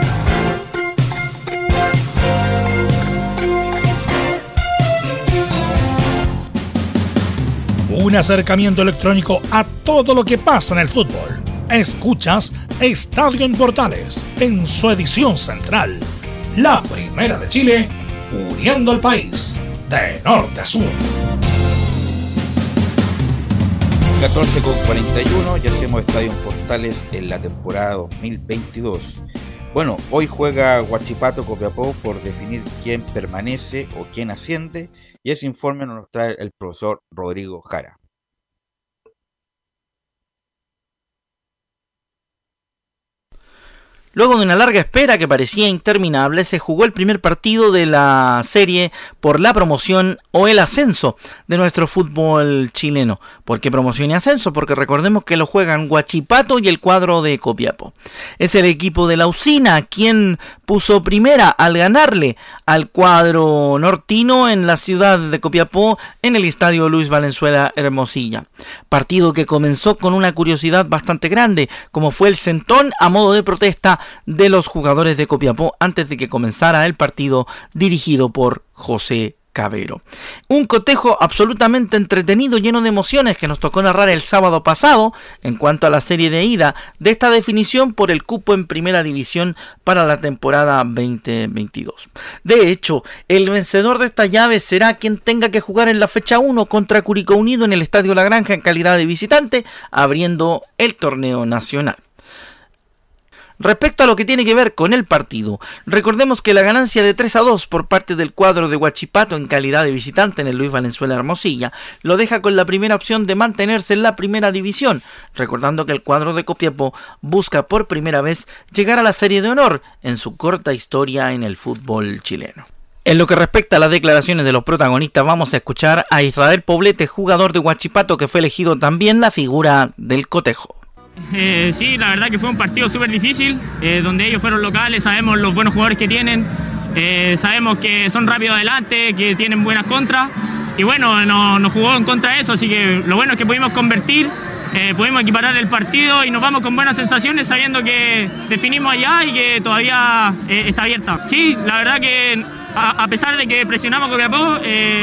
Un acercamiento electrónico a todo lo que pasa en el fútbol. Escuchas Estadio en Portales en su edición central. La primera de Chile, uniendo al país de norte a sur. 14 con 41, ya hacemos Estadio en Portales en la temporada 2022. Bueno, hoy juega Huachipato Copiapó por definir quién permanece o quién asciende y ese informe nos trae el profesor Rodrigo Jara. Luego de una larga espera que parecía interminable, se jugó el primer partido de la serie por la promoción o el ascenso de nuestro fútbol chileno. ¿Por qué promoción y ascenso? Porque recordemos que lo juegan Guachipato y el cuadro de Copiapo. Es el equipo de la usina quien puso primera al ganarle al cuadro nortino en la ciudad de Copiapó en el estadio Luis Valenzuela Hermosilla. Partido que comenzó con una curiosidad bastante grande, como fue el sentón a modo de protesta de los jugadores de Copiapó antes de que comenzara el partido dirigido por José Un cotejo absolutamente entretenido, lleno de emociones que nos tocó narrar el sábado pasado en cuanto a la serie de ida de esta definición por el cupo en primera división para la temporada 2022. De hecho, el vencedor de esta llave será quien tenga que jugar en la fecha 1 contra Curicó Unido en el Estadio La Granja en calidad de visitante, abriendo el torneo nacional. Respecto a lo que tiene que ver con el partido, recordemos que la ganancia de 3 a 2 por parte del cuadro de Huachipato en calidad de visitante en el Luis Valenzuela Hermosilla lo deja con la primera opción de mantenerse en la primera división, recordando que el cuadro de Copiapó busca por primera vez llegar a la serie de honor en su corta historia en el fútbol chileno. En lo que respecta a las declaraciones de los protagonistas, vamos a escuchar a Israel Poblete, jugador de Huachipato, que fue elegido también la figura del cotejo. Eh, sí, la verdad que fue un partido súper difícil, eh, donde ellos fueron locales, sabemos los buenos jugadores que tienen, eh, sabemos que son rápidos adelante, que tienen buenas contras, y bueno, nos jugó en contra de eso, así que lo bueno es que pudimos convertir, pudimos equiparar el partido y nos vamos con buenas sensaciones sabiendo que definimos allá y que todavía está abierta. Sí, la verdad que a, pesar de que presionamos Copiapó,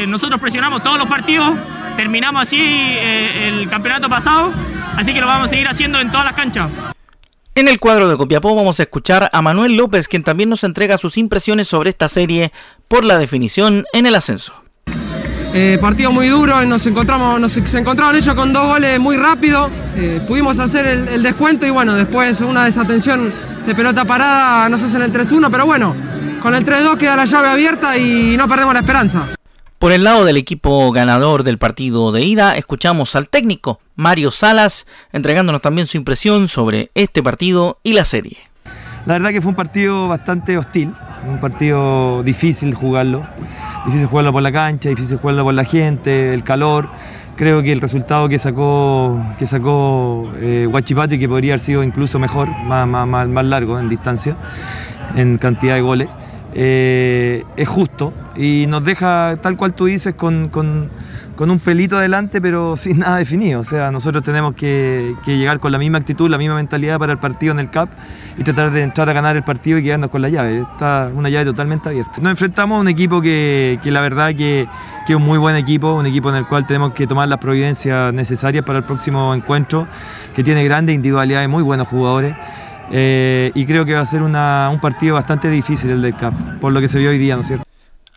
nosotros presionamos todos los partidos, terminamos así el campeonato pasado Así que lo vamos a seguir haciendo en todas las canchas. En el cuadro de Copiapó vamos a escuchar a Manuel López, quien también nos entrega sus impresiones sobre esta serie por la definición en el ascenso. Eh, partido muy duro, nos encontramos, nos, se encontraron ellos con dos goles muy rápido, eh, pudimos hacer el, el, descuento y bueno, después una desatención de pelota parada nos hacen el 3-1, pero bueno, con el 3-2 queda la llave abierta y no perdemos la esperanza. Por el lado del equipo ganador del partido de ida, escuchamos al técnico Mario Salas entregándonos también su impresión sobre este partido y la serie. La verdad que fue un partido bastante hostil, un partido difícil jugarlo, difícil jugarlo por la cancha, difícil jugarlo por la gente, el calor. Creo que el resultado que sacó, que sacó eh, Huachipato y que podría haber sido incluso mejor, más, más, más, más largo en distancia, en cantidad de goles, eh, es justo y nos deja, tal cual tú dices, con, con, un pelito adelante, pero sin nada definido. O sea, nosotros tenemos que, que, llegar con la misma actitud, la misma mentalidad para el partido en el CAP y tratar de entrar a ganar el partido y quedarnos con la llave. Está una llave totalmente abierta. Nos enfrentamos a un equipo que, que la verdad que, que, es un muy buen equipo, un equipo en el cual tenemos que tomar las providencias necesarias para el próximo encuentro, que tiene grandes individualidades, muy buenos jugadores. Eh, y creo que va a ser un partido bastante difícil el del CAP, por lo que se vio hoy día, ¿no es cierto?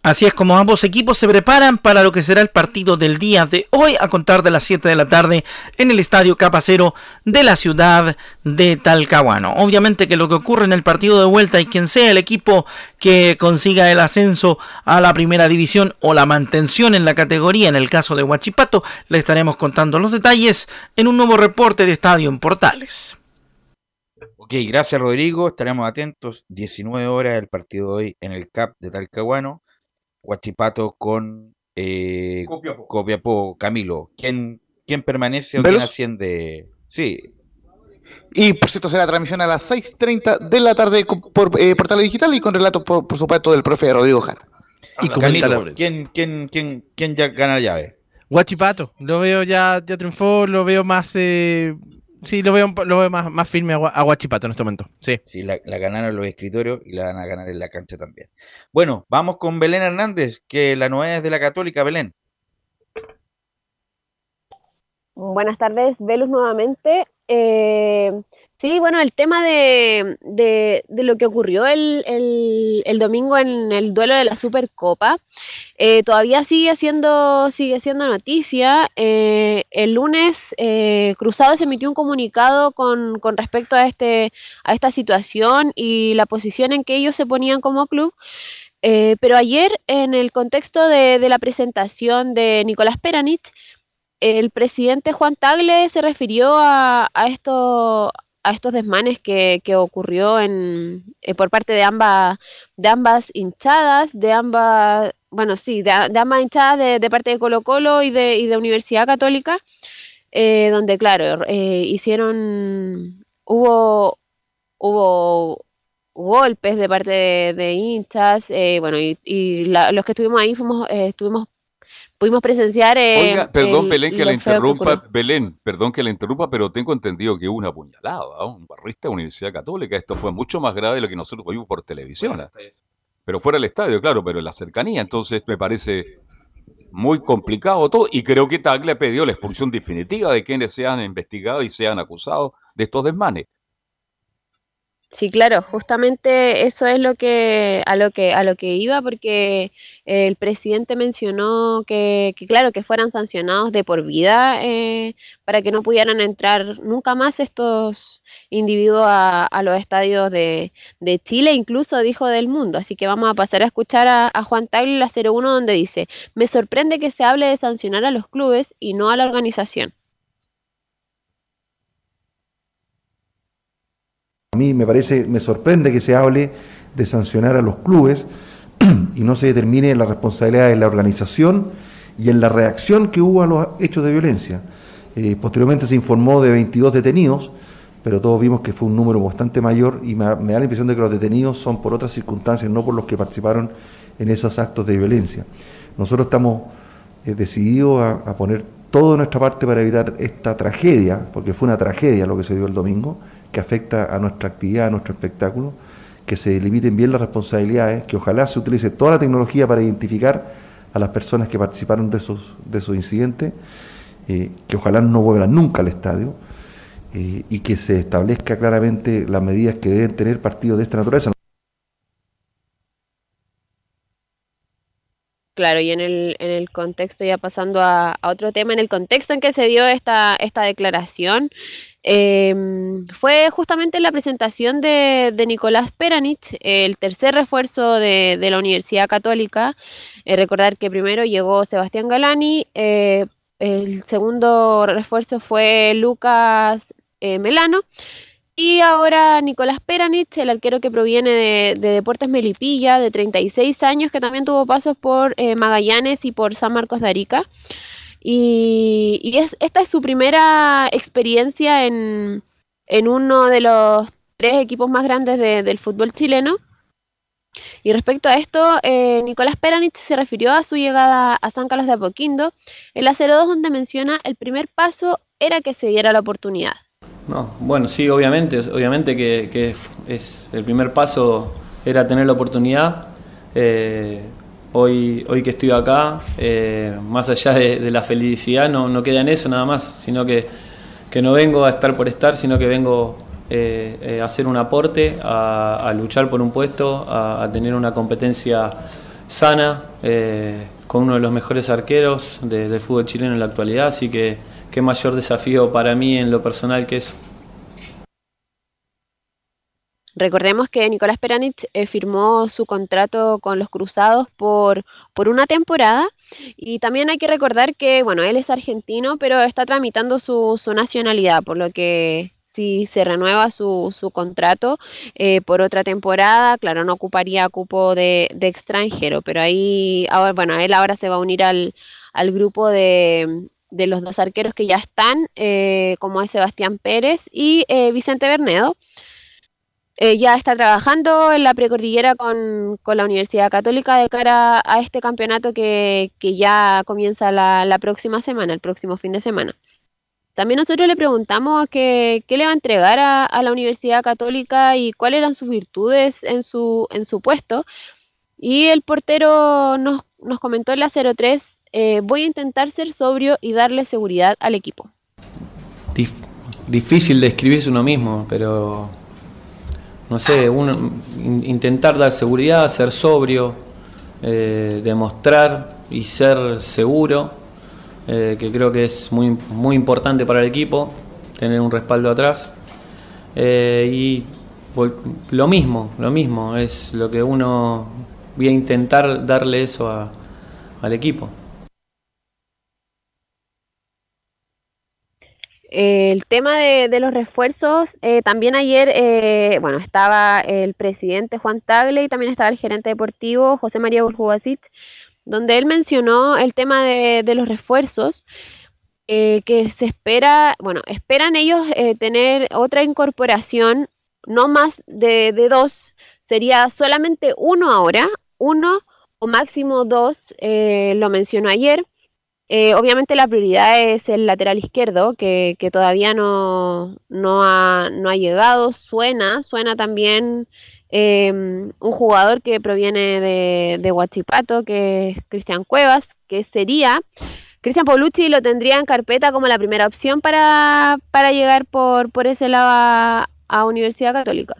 Así es como ambos equipos se preparan para lo que será el partido del día de hoy a contar de las 7 de la tarde en el Estadio Capacero de la ciudad de Talcahuano. Obviamente que lo que ocurre en el partido de vuelta y quien sea el equipo que consiga el ascenso a la primera división o la mantención en la categoría en el caso de Huachipato, le estaremos contando los detalles en un nuevo reporte de Estadio en Portales. Ok, gracias Rodrigo, estaremos atentos. 19 horas el partido de hoy en el CAP de Talcahuano. Huachipato con eh, Copiapó. Copiapó. Camilo, ¿quién, quién permanece o quién asciende? Sí. Y por cierto, será transmisión a las 6.30 de la tarde por eh, Portal Digital y con relatos, por, por, supuesto, del profe Rodrigo Jara. Y Camilo, ¿quién, quién, quién, ¿quién ya gana la llave? Huachipato, lo veo ya, ya triunfó, lo veo más... Eh... Sí, lo veo, lo veo más, más firme a, Guachipato en este momento. Sí, sí la, la, ganaron los escritorios y la van a ganar en la cancha también. Bueno, vamos con Belén Hernández, que la novedad es de la Católica, Belén. Buenas tardes, Velus nuevamente. Eh, sí, bueno, el tema de, de, de lo que ocurrió el, el, el, domingo en el duelo de la Supercopa, eh, todavía sigue siendo, sigue siendo noticia. Eh, el lunes eh, Cruzado se emitió un comunicado con, con respecto a, este, a esta situación y la posición en que ellos se ponían como club. Eh, pero ayer, en el contexto de, de la presentación de Nicolás Peranich, el presidente Juan Tagle se refirió a, a, esto, a estos desmanes que, que ocurrió en, eh, por parte de ambas, de ambas hinchadas, de ambas, bueno, sí, de, de ambas hinchadas de, de, parte de Colo Colo y de, y de Universidad Católica, eh, donde, claro, eh, hicieron, hubo, hubo golpes de parte de, hinchas, eh, bueno, y, y la, los que estuvimos ahí fuimos, estuvimos pudimos presenciar. Eh, Oiga, perdón, el, Belén, que la interrumpa. Que Belén, perdón que la interrumpa, pero tengo entendido que hubo una puñalada, ¿no? un barrista de Universidad Católica. Esto fue mucho más grave de lo que nosotros vimos por televisión. Bueno, pero fuera del estadio, claro, pero en la cercanía. Entonces me parece muy complicado todo. Y creo que Tagle pidió la expulsión definitiva de quienes sean investigados y sean acusados de estos desmanes. Sí, claro, justamente eso es lo que a lo que a lo que iba porque el presidente mencionó que, que claro que fueran sancionados de por vida eh, para que no pudieran entrar nunca más estos individuos a, a los estadios de, de, Chile, incluso dijo del mundo. Así que vamos a pasar a escuchar a, Juan Tagle la 01 donde dice, me sorprende que se hable de sancionar a los clubes y no a la organización. A mí me parece, me sorprende que se hable de sancionar a los clubes y no se determine la responsabilidad de la organización y en la reacción que hubo a los hechos de violencia. Eh, posteriormente se informó de 22 detenidos, pero todos vimos que fue un número bastante mayor y me, da la impresión de que los detenidos son por otras circunstancias, no por los que participaron en esos actos de violencia. Nosotros estamos eh, decididos a, poner todo de nuestra parte para evitar esta tragedia, porque fue una tragedia lo que se dio el domingo, que afecta a nuestra actividad, a nuestro espectáculo, que se limiten bien las responsabilidades, que ojalá se utilice toda la tecnología para identificar a las personas que participaron de esos, de esos incidentes, eh, que ojalá no vuelvan nunca al estadio, eh, y que se establezca claramente las medidas que deben tener partidos de esta naturaleza. Claro, y en el, en el contexto, ya pasando a, a otro tema, en el contexto en que se dio esta, esta declaración, em, fue justamente la presentación de, Nicolás Peranich, el tercer refuerzo de, la Universidad Católica. Eh, recordar que primero llegó Sebastián Galani, eh, el segundo refuerzo fue Lucas eh, Melano. Y ahora Nicolás Peranich, el arquero que proviene de, de, Deportes Melipilla, de 36 años, que también tuvo pasos por Magallanes y por San Marcos de Arica. Y, y es, esta es su primera experiencia en, en, uno de los tres equipos más grandes de, del fútbol chileno. Y respecto a esto, eh, Nicolás Peranich se refirió a su llegada a San Carlos de Apoquindo en la 02, donde menciona el primer paso era que se diera la oportunidad. No, bueno, sí, obviamente, obviamente que, que es el primer paso era tener la oportunidad. Eh, hoy, hoy que estoy acá, eh, más allá de, la felicidad, no, no queda en eso nada más, sino que, que no vengo a estar por estar, sino que vengo eh, eh, a hacer un aporte, a, luchar por un puesto, a, tener una competencia sana, eh, con uno de los mejores arqueros de, del fútbol chileno en la actualidad, así que qué mayor desafío para mí en lo personal que eso. Recordemos que Nicolás Peranich eh, firmó su contrato con los Cruzados por, por una temporada y también hay que recordar que, bueno, él es argentino, pero está tramitando su, su nacionalidad, por lo que si se renueva su, su contrato eh, por otra temporada, claro, no ocuparía cupo de, de, extranjero, pero ahí, ahora, bueno, él ahora se va a unir al, al grupo de, de los dos arqueros que ya están, eh, como es Sebastián Pérez y eh, Vicente Bernedo. Eh, ya está trabajando en la precordillera con, con, la Universidad Católica de cara a este campeonato que, que ya comienza la, la, próxima semana, el próximo fin de semana. También nosotros le preguntamos qué, qué le va a entregar a, a, la Universidad Católica y cuáles eran sus virtudes en su, en su puesto. Y el portero nos, nos comentó en la 03 eh, voy a intentar ser sobrio y darle seguridad al equipo. Dif difícil describirse uno mismo, pero no sé, uno, in, intentar dar seguridad, ser sobrio, eh, demostrar y ser seguro, eh, que creo que es muy, muy importante para el equipo, tener un respaldo atrás. Eh, y lo mismo, lo mismo, es lo que uno voy a intentar darle eso al equipo. El tema de, los refuerzos, eh, también ayer, eh, bueno, estaba el presidente Juan Tagle y también estaba el gerente deportivo José María Burjubasic, donde él mencionó el tema de, los refuerzos, eh, que se espera, bueno, esperan ellos eh, tener otra incorporación, no más de, de, dos, sería solamente uno ahora, uno o máximo dos, eh, lo mencionó ayer. Eh, obviamente la prioridad es el lateral izquierdo, que, que todavía no, no, ha, no, ha, llegado. Suena, suena también eh, un jugador que proviene de, de Huachipato, que es Cristian Cuevas, que sería... Cristian Paulucci lo tendría en carpeta como la primera opción para, para llegar por, por ese lado a, Universidad Católica.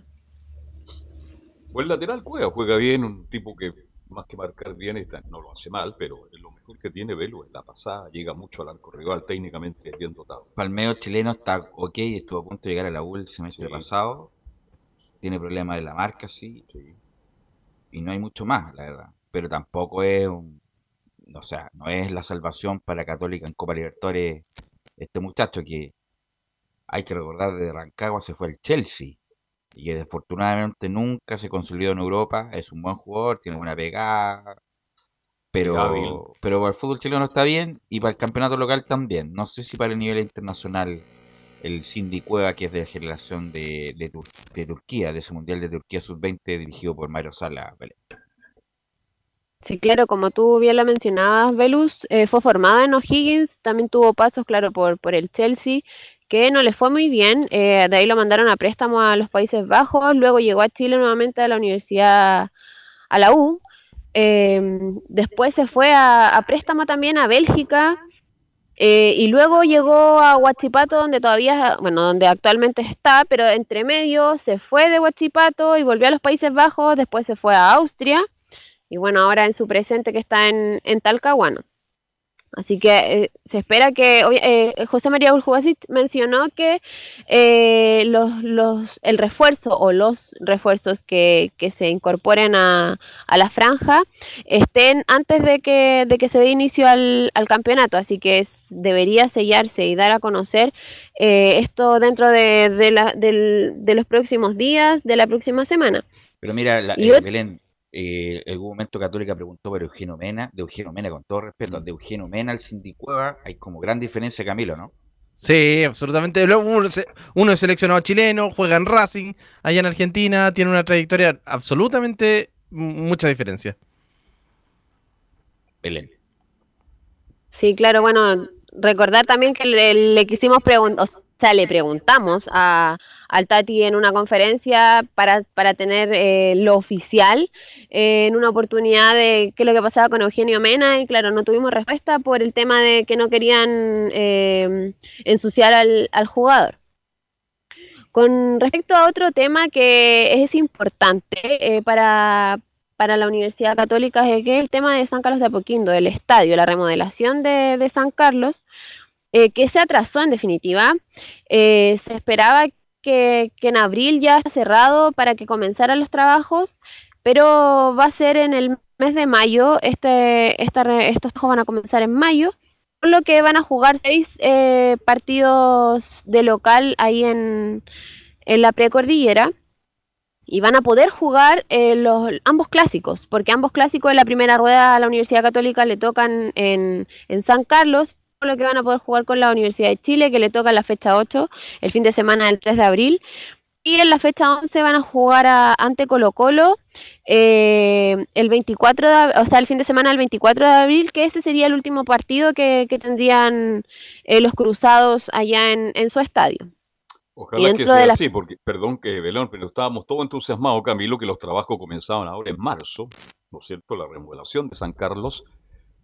El lateral Cuevas juega bien, un tipo que más que marcar bien, está, no lo hace mal, pero lo mejor que tiene Velo es la pasada, llega mucho al arco rival, técnicamente bien dotado. Palmeo chileno está ok, estuvo a punto de llegar a la U el semestre sí. pasado, tiene problemas de la marca, sí, sí, y no hay mucho más, la verdad, pero tampoco es un, o sea, no es la salvación para Católica en Copa Libertadores este muchacho que hay que recordar de Rancagua se fue el Chelsea y que desafortunadamente nunca se consolidó en Europa. Es un buen jugador, tiene buena pegada, pero, pero para el fútbol chileno está bien y para el campeonato local también. No sé si para el nivel internacional el Cindy Cueva, que es de la generación de, de, Tur de Turquía, de ese Mundial de Turquía Sub-20 dirigido por Mario Sala. Vale. Sí, claro, como tú bien lo mencionabas, Velus, eh, fue formada en O'Higgins, también tuvo pasos, claro, por, por el Chelsea, que no le fue muy bien, eh, de ahí lo mandaron a préstamo a los Países Bajos, luego llegó a Chile nuevamente a la universidad, a la U, eh, después se fue a, préstamo también a Bélgica, Eh, y luego llegó a Huachipato, donde todavía, bueno, donde actualmente está, pero entre medio se fue de Huachipato y volvió a los Países Bajos, después se fue a Austria, y bueno, ahora en su presente que está en, en Talcahuano. Así que eh, se espera que eh, José María Uljubasic mencionó que eh, los, los, el refuerzo o los refuerzos que, que se incorporen a, a, la franja estén antes de que, de que se dé inicio al, al campeonato. Así que es, debería sellarse y dar a conocer esto dentro de, de, la, del, de, los próximos días, de la próxima semana. Pero mira, la, Belén, eh, en algún momento Católica preguntó por Eugenio Mena, de Eugenio Mena, con todo respeto, de Eugenio Mena al Cindy Cueva, hay como gran diferencia, Camilo, ¿no? Sí, absolutamente. Uno, uno es seleccionado chileno, juega en Racing, allá en Argentina, tiene una trayectoria absolutamente mucha diferencia. Belén. Sí, claro, bueno, recordar también que le, le quisimos preguntar, o sea, le preguntamos a, al Tati en una conferencia para, para tener eh, lo oficial eh, en una oportunidad de qué es lo que pasaba con Eugenio Mena y claro, no tuvimos respuesta por el tema de que no querían eh, ensuciar al, al jugador. Con respecto a otro tema que es importante para, para la Universidad Católica es que el tema de San Carlos de Apoquindo, el estadio, la remodelación de, de San Carlos, que se atrasó en definitiva. se esperaba que, en abril ya está cerrado para que comenzaran los trabajos, pero va a ser en el mes de mayo, este, estos juegos van a comenzar en mayo, por lo que van a jugar seis eh, partidos de local ahí en, en la precordillera y van a poder jugar eh, los, ambos clásicos, porque ambos clásicos en la primera rueda a la Universidad Católica le tocan en, en San Carlos, lo que van a poder jugar con la Universidad de Chile, que le toca la fecha 8, el fin de semana del 3 de abril. Y en la fecha 11 van a jugar ante Colo Colo eh, el 24 de, o sea, el fin de semana del 24 de abril, que ese sería el último partido que, tendrían eh, los cruzados allá en, su estadio. Ojalá que sea así, porque, perdón que Belón, pero estábamos todos entusiasmados, Camilo, que los trabajos comenzaban ahora en marzo, ¿no es cierto? La remodelación de San Carlos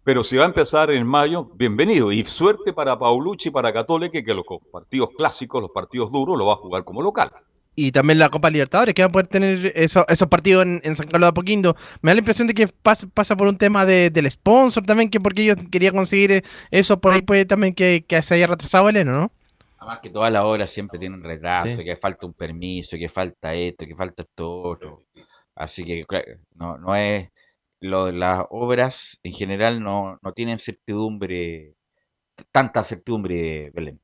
pero si va a empezar en mayo, bienvenido. Y suerte para Paulucci y para Católica, que los partidos clásicos, los partidos duros, lo va a jugar como local. Y también la Copa Libertadores, que va a poder tener esos partidos en, San Carlos de Apoquindo. Me da la impresión de que pasa, por un tema del sponsor también, que porque ellos querían conseguir eso, por ahí puede también que, se haya retrasado el heno, ¿no? Además que todas las obras siempre tienen retraso, que falta un permiso, que falta esto, que falta esto otro. Así que no, no es lo, las obras en general no, no tienen certidumbre, tanta certidumbre, Belén.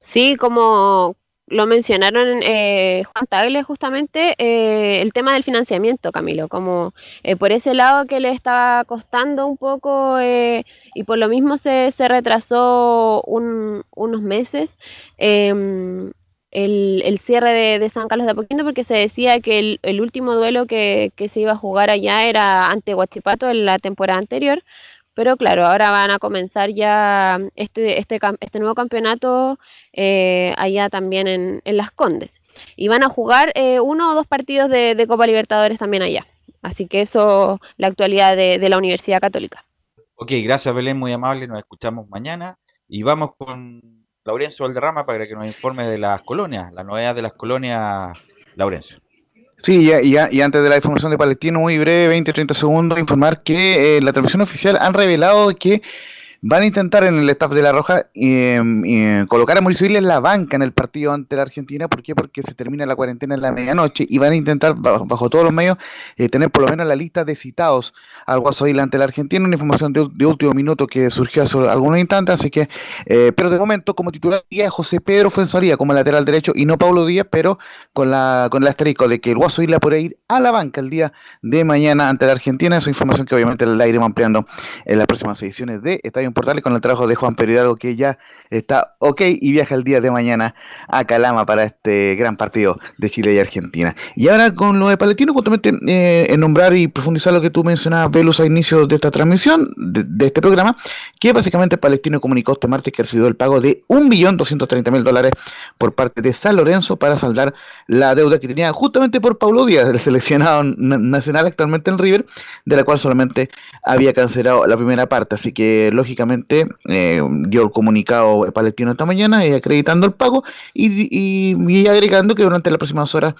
Sí, como lo mencionaron eh, Juan Tagle justamente, eh, el tema del financiamiento, Camilo, como eh, por ese lado que le estaba costando un poco y por lo mismo se, se retrasó un, unos meses. Em, el, cierre de, San Carlos de Apoquindo porque se decía que el, último duelo que, se iba a jugar allá era ante Huachipato en la temporada anterior, pero claro, ahora van a comenzar ya este, este, este nuevo campeonato eh, allá también en, Las Condes. Y van a jugar eh, uno o dos partidos de, Copa Libertadores también allá. Así que eso, la actualidad de, de la Universidad Católica. Ok, gracias Belén, muy amable, nos escuchamos mañana y vamos con Laurencio Valderrama para que nos informe de las colonias, la novedad de las colonias, Laurencio. Sí, y, antes de la información de Palestino, muy breve, 20-30 segundos, informar que eh, la televisión oficial han revelado que Van a intentar en el staff de La Roja eh, colocar a Mauricio en la banca en el partido ante la Argentina. ¿Por qué? Porque se termina la cuarentena en la medianoche y van a intentar, bajo, todos los medios, eh, tener por lo menos la lista de citados al Guaso ante la Argentina. Una información de, último minuto que surgió hace algunos instantes. Así que, eh, pero de momento, como titular, José Pedro Fuenzaría como lateral derecho y no Pablo Díaz, pero con la con el asterisco de que el Guaso Isla podría ir a la banca el día de mañana ante la Argentina. Esa información que obviamente la iremos ampliando en las próximas ediciones de Estadio Portales con el trabajo de Juan Peridalgo que ya está ok y viaja el día de mañana a Calama para este gran partido de Chile y Argentina. Y ahora con lo de Palestino, justamente eh, en nombrar y profundizar lo que tú mencionabas, Velus, a inicio de esta transmisión, de, este programa, que básicamente Palestino comunicó este martes que recibió el pago de 1.230.000 dólares por parte de San Lorenzo para saldar la deuda que tenía justamente por Paulo Díaz, el seleccionado nacional actualmente en River, de la cual solamente había cancelado la primera parte. Así que, lógicamente, básicamente eh, dio el comunicado palestino esta mañana eh, acreditando el pago y, y- y agregando que durante las próximas horas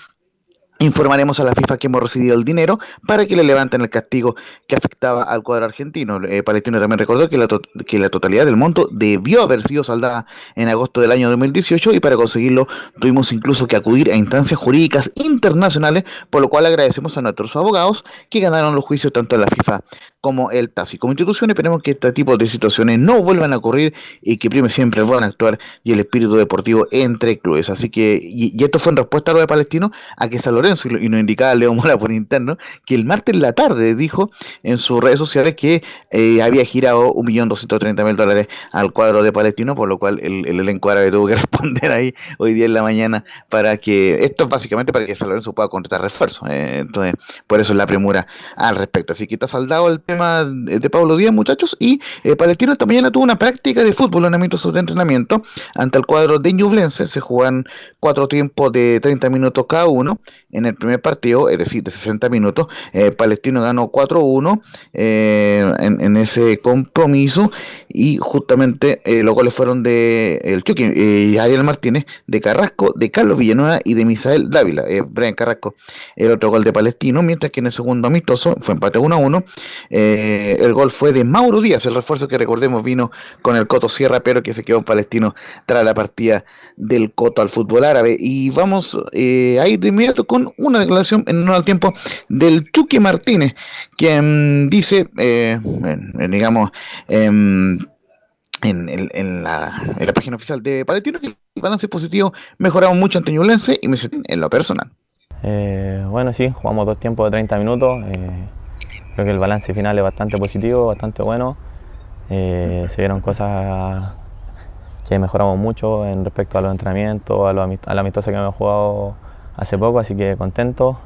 informaremos a la FIFA que hemos recibido el dinero para que le levanten el castigo que afectaba al cuadro argentino. Eh, Palestino también recordó que la, que la totalidad del monto debió haber sido saldada en agosto del año 2018 y para conseguirlo tuvimos incluso que acudir a instancias jurídicas internacionales, por lo cual agradecemos a nuestros abogados que ganaron los juicios tanto en la FIFA como el TASI. Como institución esperemos que este tipo de situaciones no vuelvan a ocurrir y que prime siempre el buen actuar y el espíritu deportivo entre clubes. Así que, y, y esto fue en respuesta a lo de Palestino, a que San Lorenzo, y, nos indicaba Leo Mora por interno, que el martes en la tarde dijo en sus redes sociales que eh, había girado 1.230.000 dólares al cuadro de Palestino, por lo cual el, el elenco árabe tuvo que responder ahí hoy día en la mañana para que, esto es básicamente para que San Lorenzo pueda contratar refuerzos. eh, entonces, por eso es la premura al respecto. Así que está saldado el tema de Pablo Díaz, muchachos, y eh, Palestino esta mañana tuvo una práctica de fútbol en amistosos de entrenamiento ante el cuadro de Ñublense. Se juegan cuatro tiempos de 30 minutos cada uno en el primer partido, es decir, de 60 minutos. Eh, Palestino ganó 4-1 eh, en, en ese compromiso y justamente eh, los goles fueron de el Chucky, eh, Ariel Martínez, de Carrasco, de Carlos Villanueva y de Misael Dávila. Eh, Brian Carrasco, el otro gol de Palestino, mientras que en el segundo amistoso fue empate 1-1. Eh, el gol fue de Mauro Díaz, el refuerzo que recordemos vino con el Coto Sierra, pero que se quedó en Palestino tras la partida del Coto al fútbol árabe. Y vamos a ir de inmediato con una declaración en honor al tiempo del Chucky Martínez, quien dice, digamos, em, en, la, página oficial de Palestino, que el balance positivo mejoramos mucho ante Ñublense y me en lo personal. Eh, bueno, sí, jugamos dos tiempos de 30 minutos. eh, creo que el balance final es bastante positivo, bastante bueno. Eh, se vieron cosas que mejoramos mucho en respecto a los entrenamientos, a, los amist- la amistosa que hemos jugado hace poco, así que contento.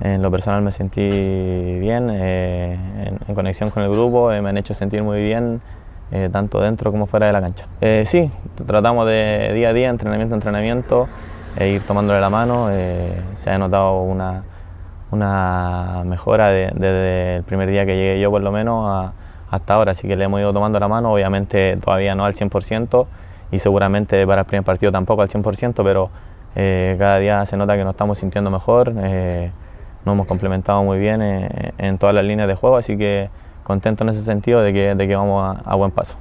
En lo personal me sentí bien, en, conexión con el grupo, me han hecho sentir muy bien, eh, tanto dentro como fuera de la cancha. Eh, sí, tratamos de día a día, entrenamiento a entrenamiento, e ir tomándole la mano. eh, se ha notado una, una mejora de- desde el primer día que llegué yo, por lo menos, hasta ahora. Así que le hemos ido tomando la mano, obviamente todavía no al 100% y seguramente para el primer partido tampoco al 100%, pero cada día se nota que nos estamos sintiendo mejor. nos hemos complementado muy bien en todas las líneas de juego, así que contento en ese sentido de que, de que vamos a- a buen paso.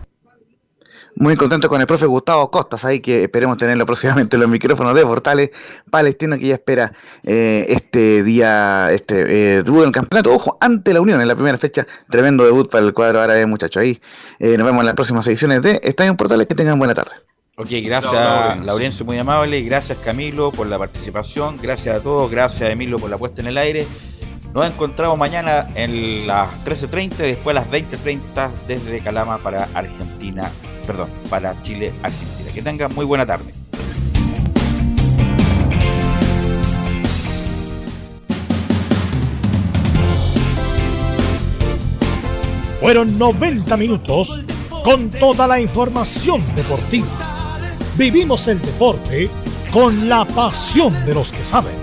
Muy contento con el profe Gustavo Costas, ahí que esperemos tenerlo próximamente en los micrófonos de Portales Palestino, que ya espera eh, este día, este eh, debut en el campeonato. Ojo, ante la Unión en la primera fecha, tremendo debut para el cuadro árabe, muchachos. Ahí eh, nos vemos en las próximas ediciones de Estadio en Portales. Que tengan buena tarde. Ok, gracias Laurencio. Laurencio, muy amable. Gracias Camilo por la participación. Gracias a todos. Gracias Emilio por la puesta en el aire. Nos encontramos mañana en las 13.30, después a las 20.30 desde Calama para Argentina, perdón, para Chile, Argentina. Que tengan muy buena tarde. Fueron 90 minutos con toda la información deportiva. Vivimos el deporte con la pasión de los que saben.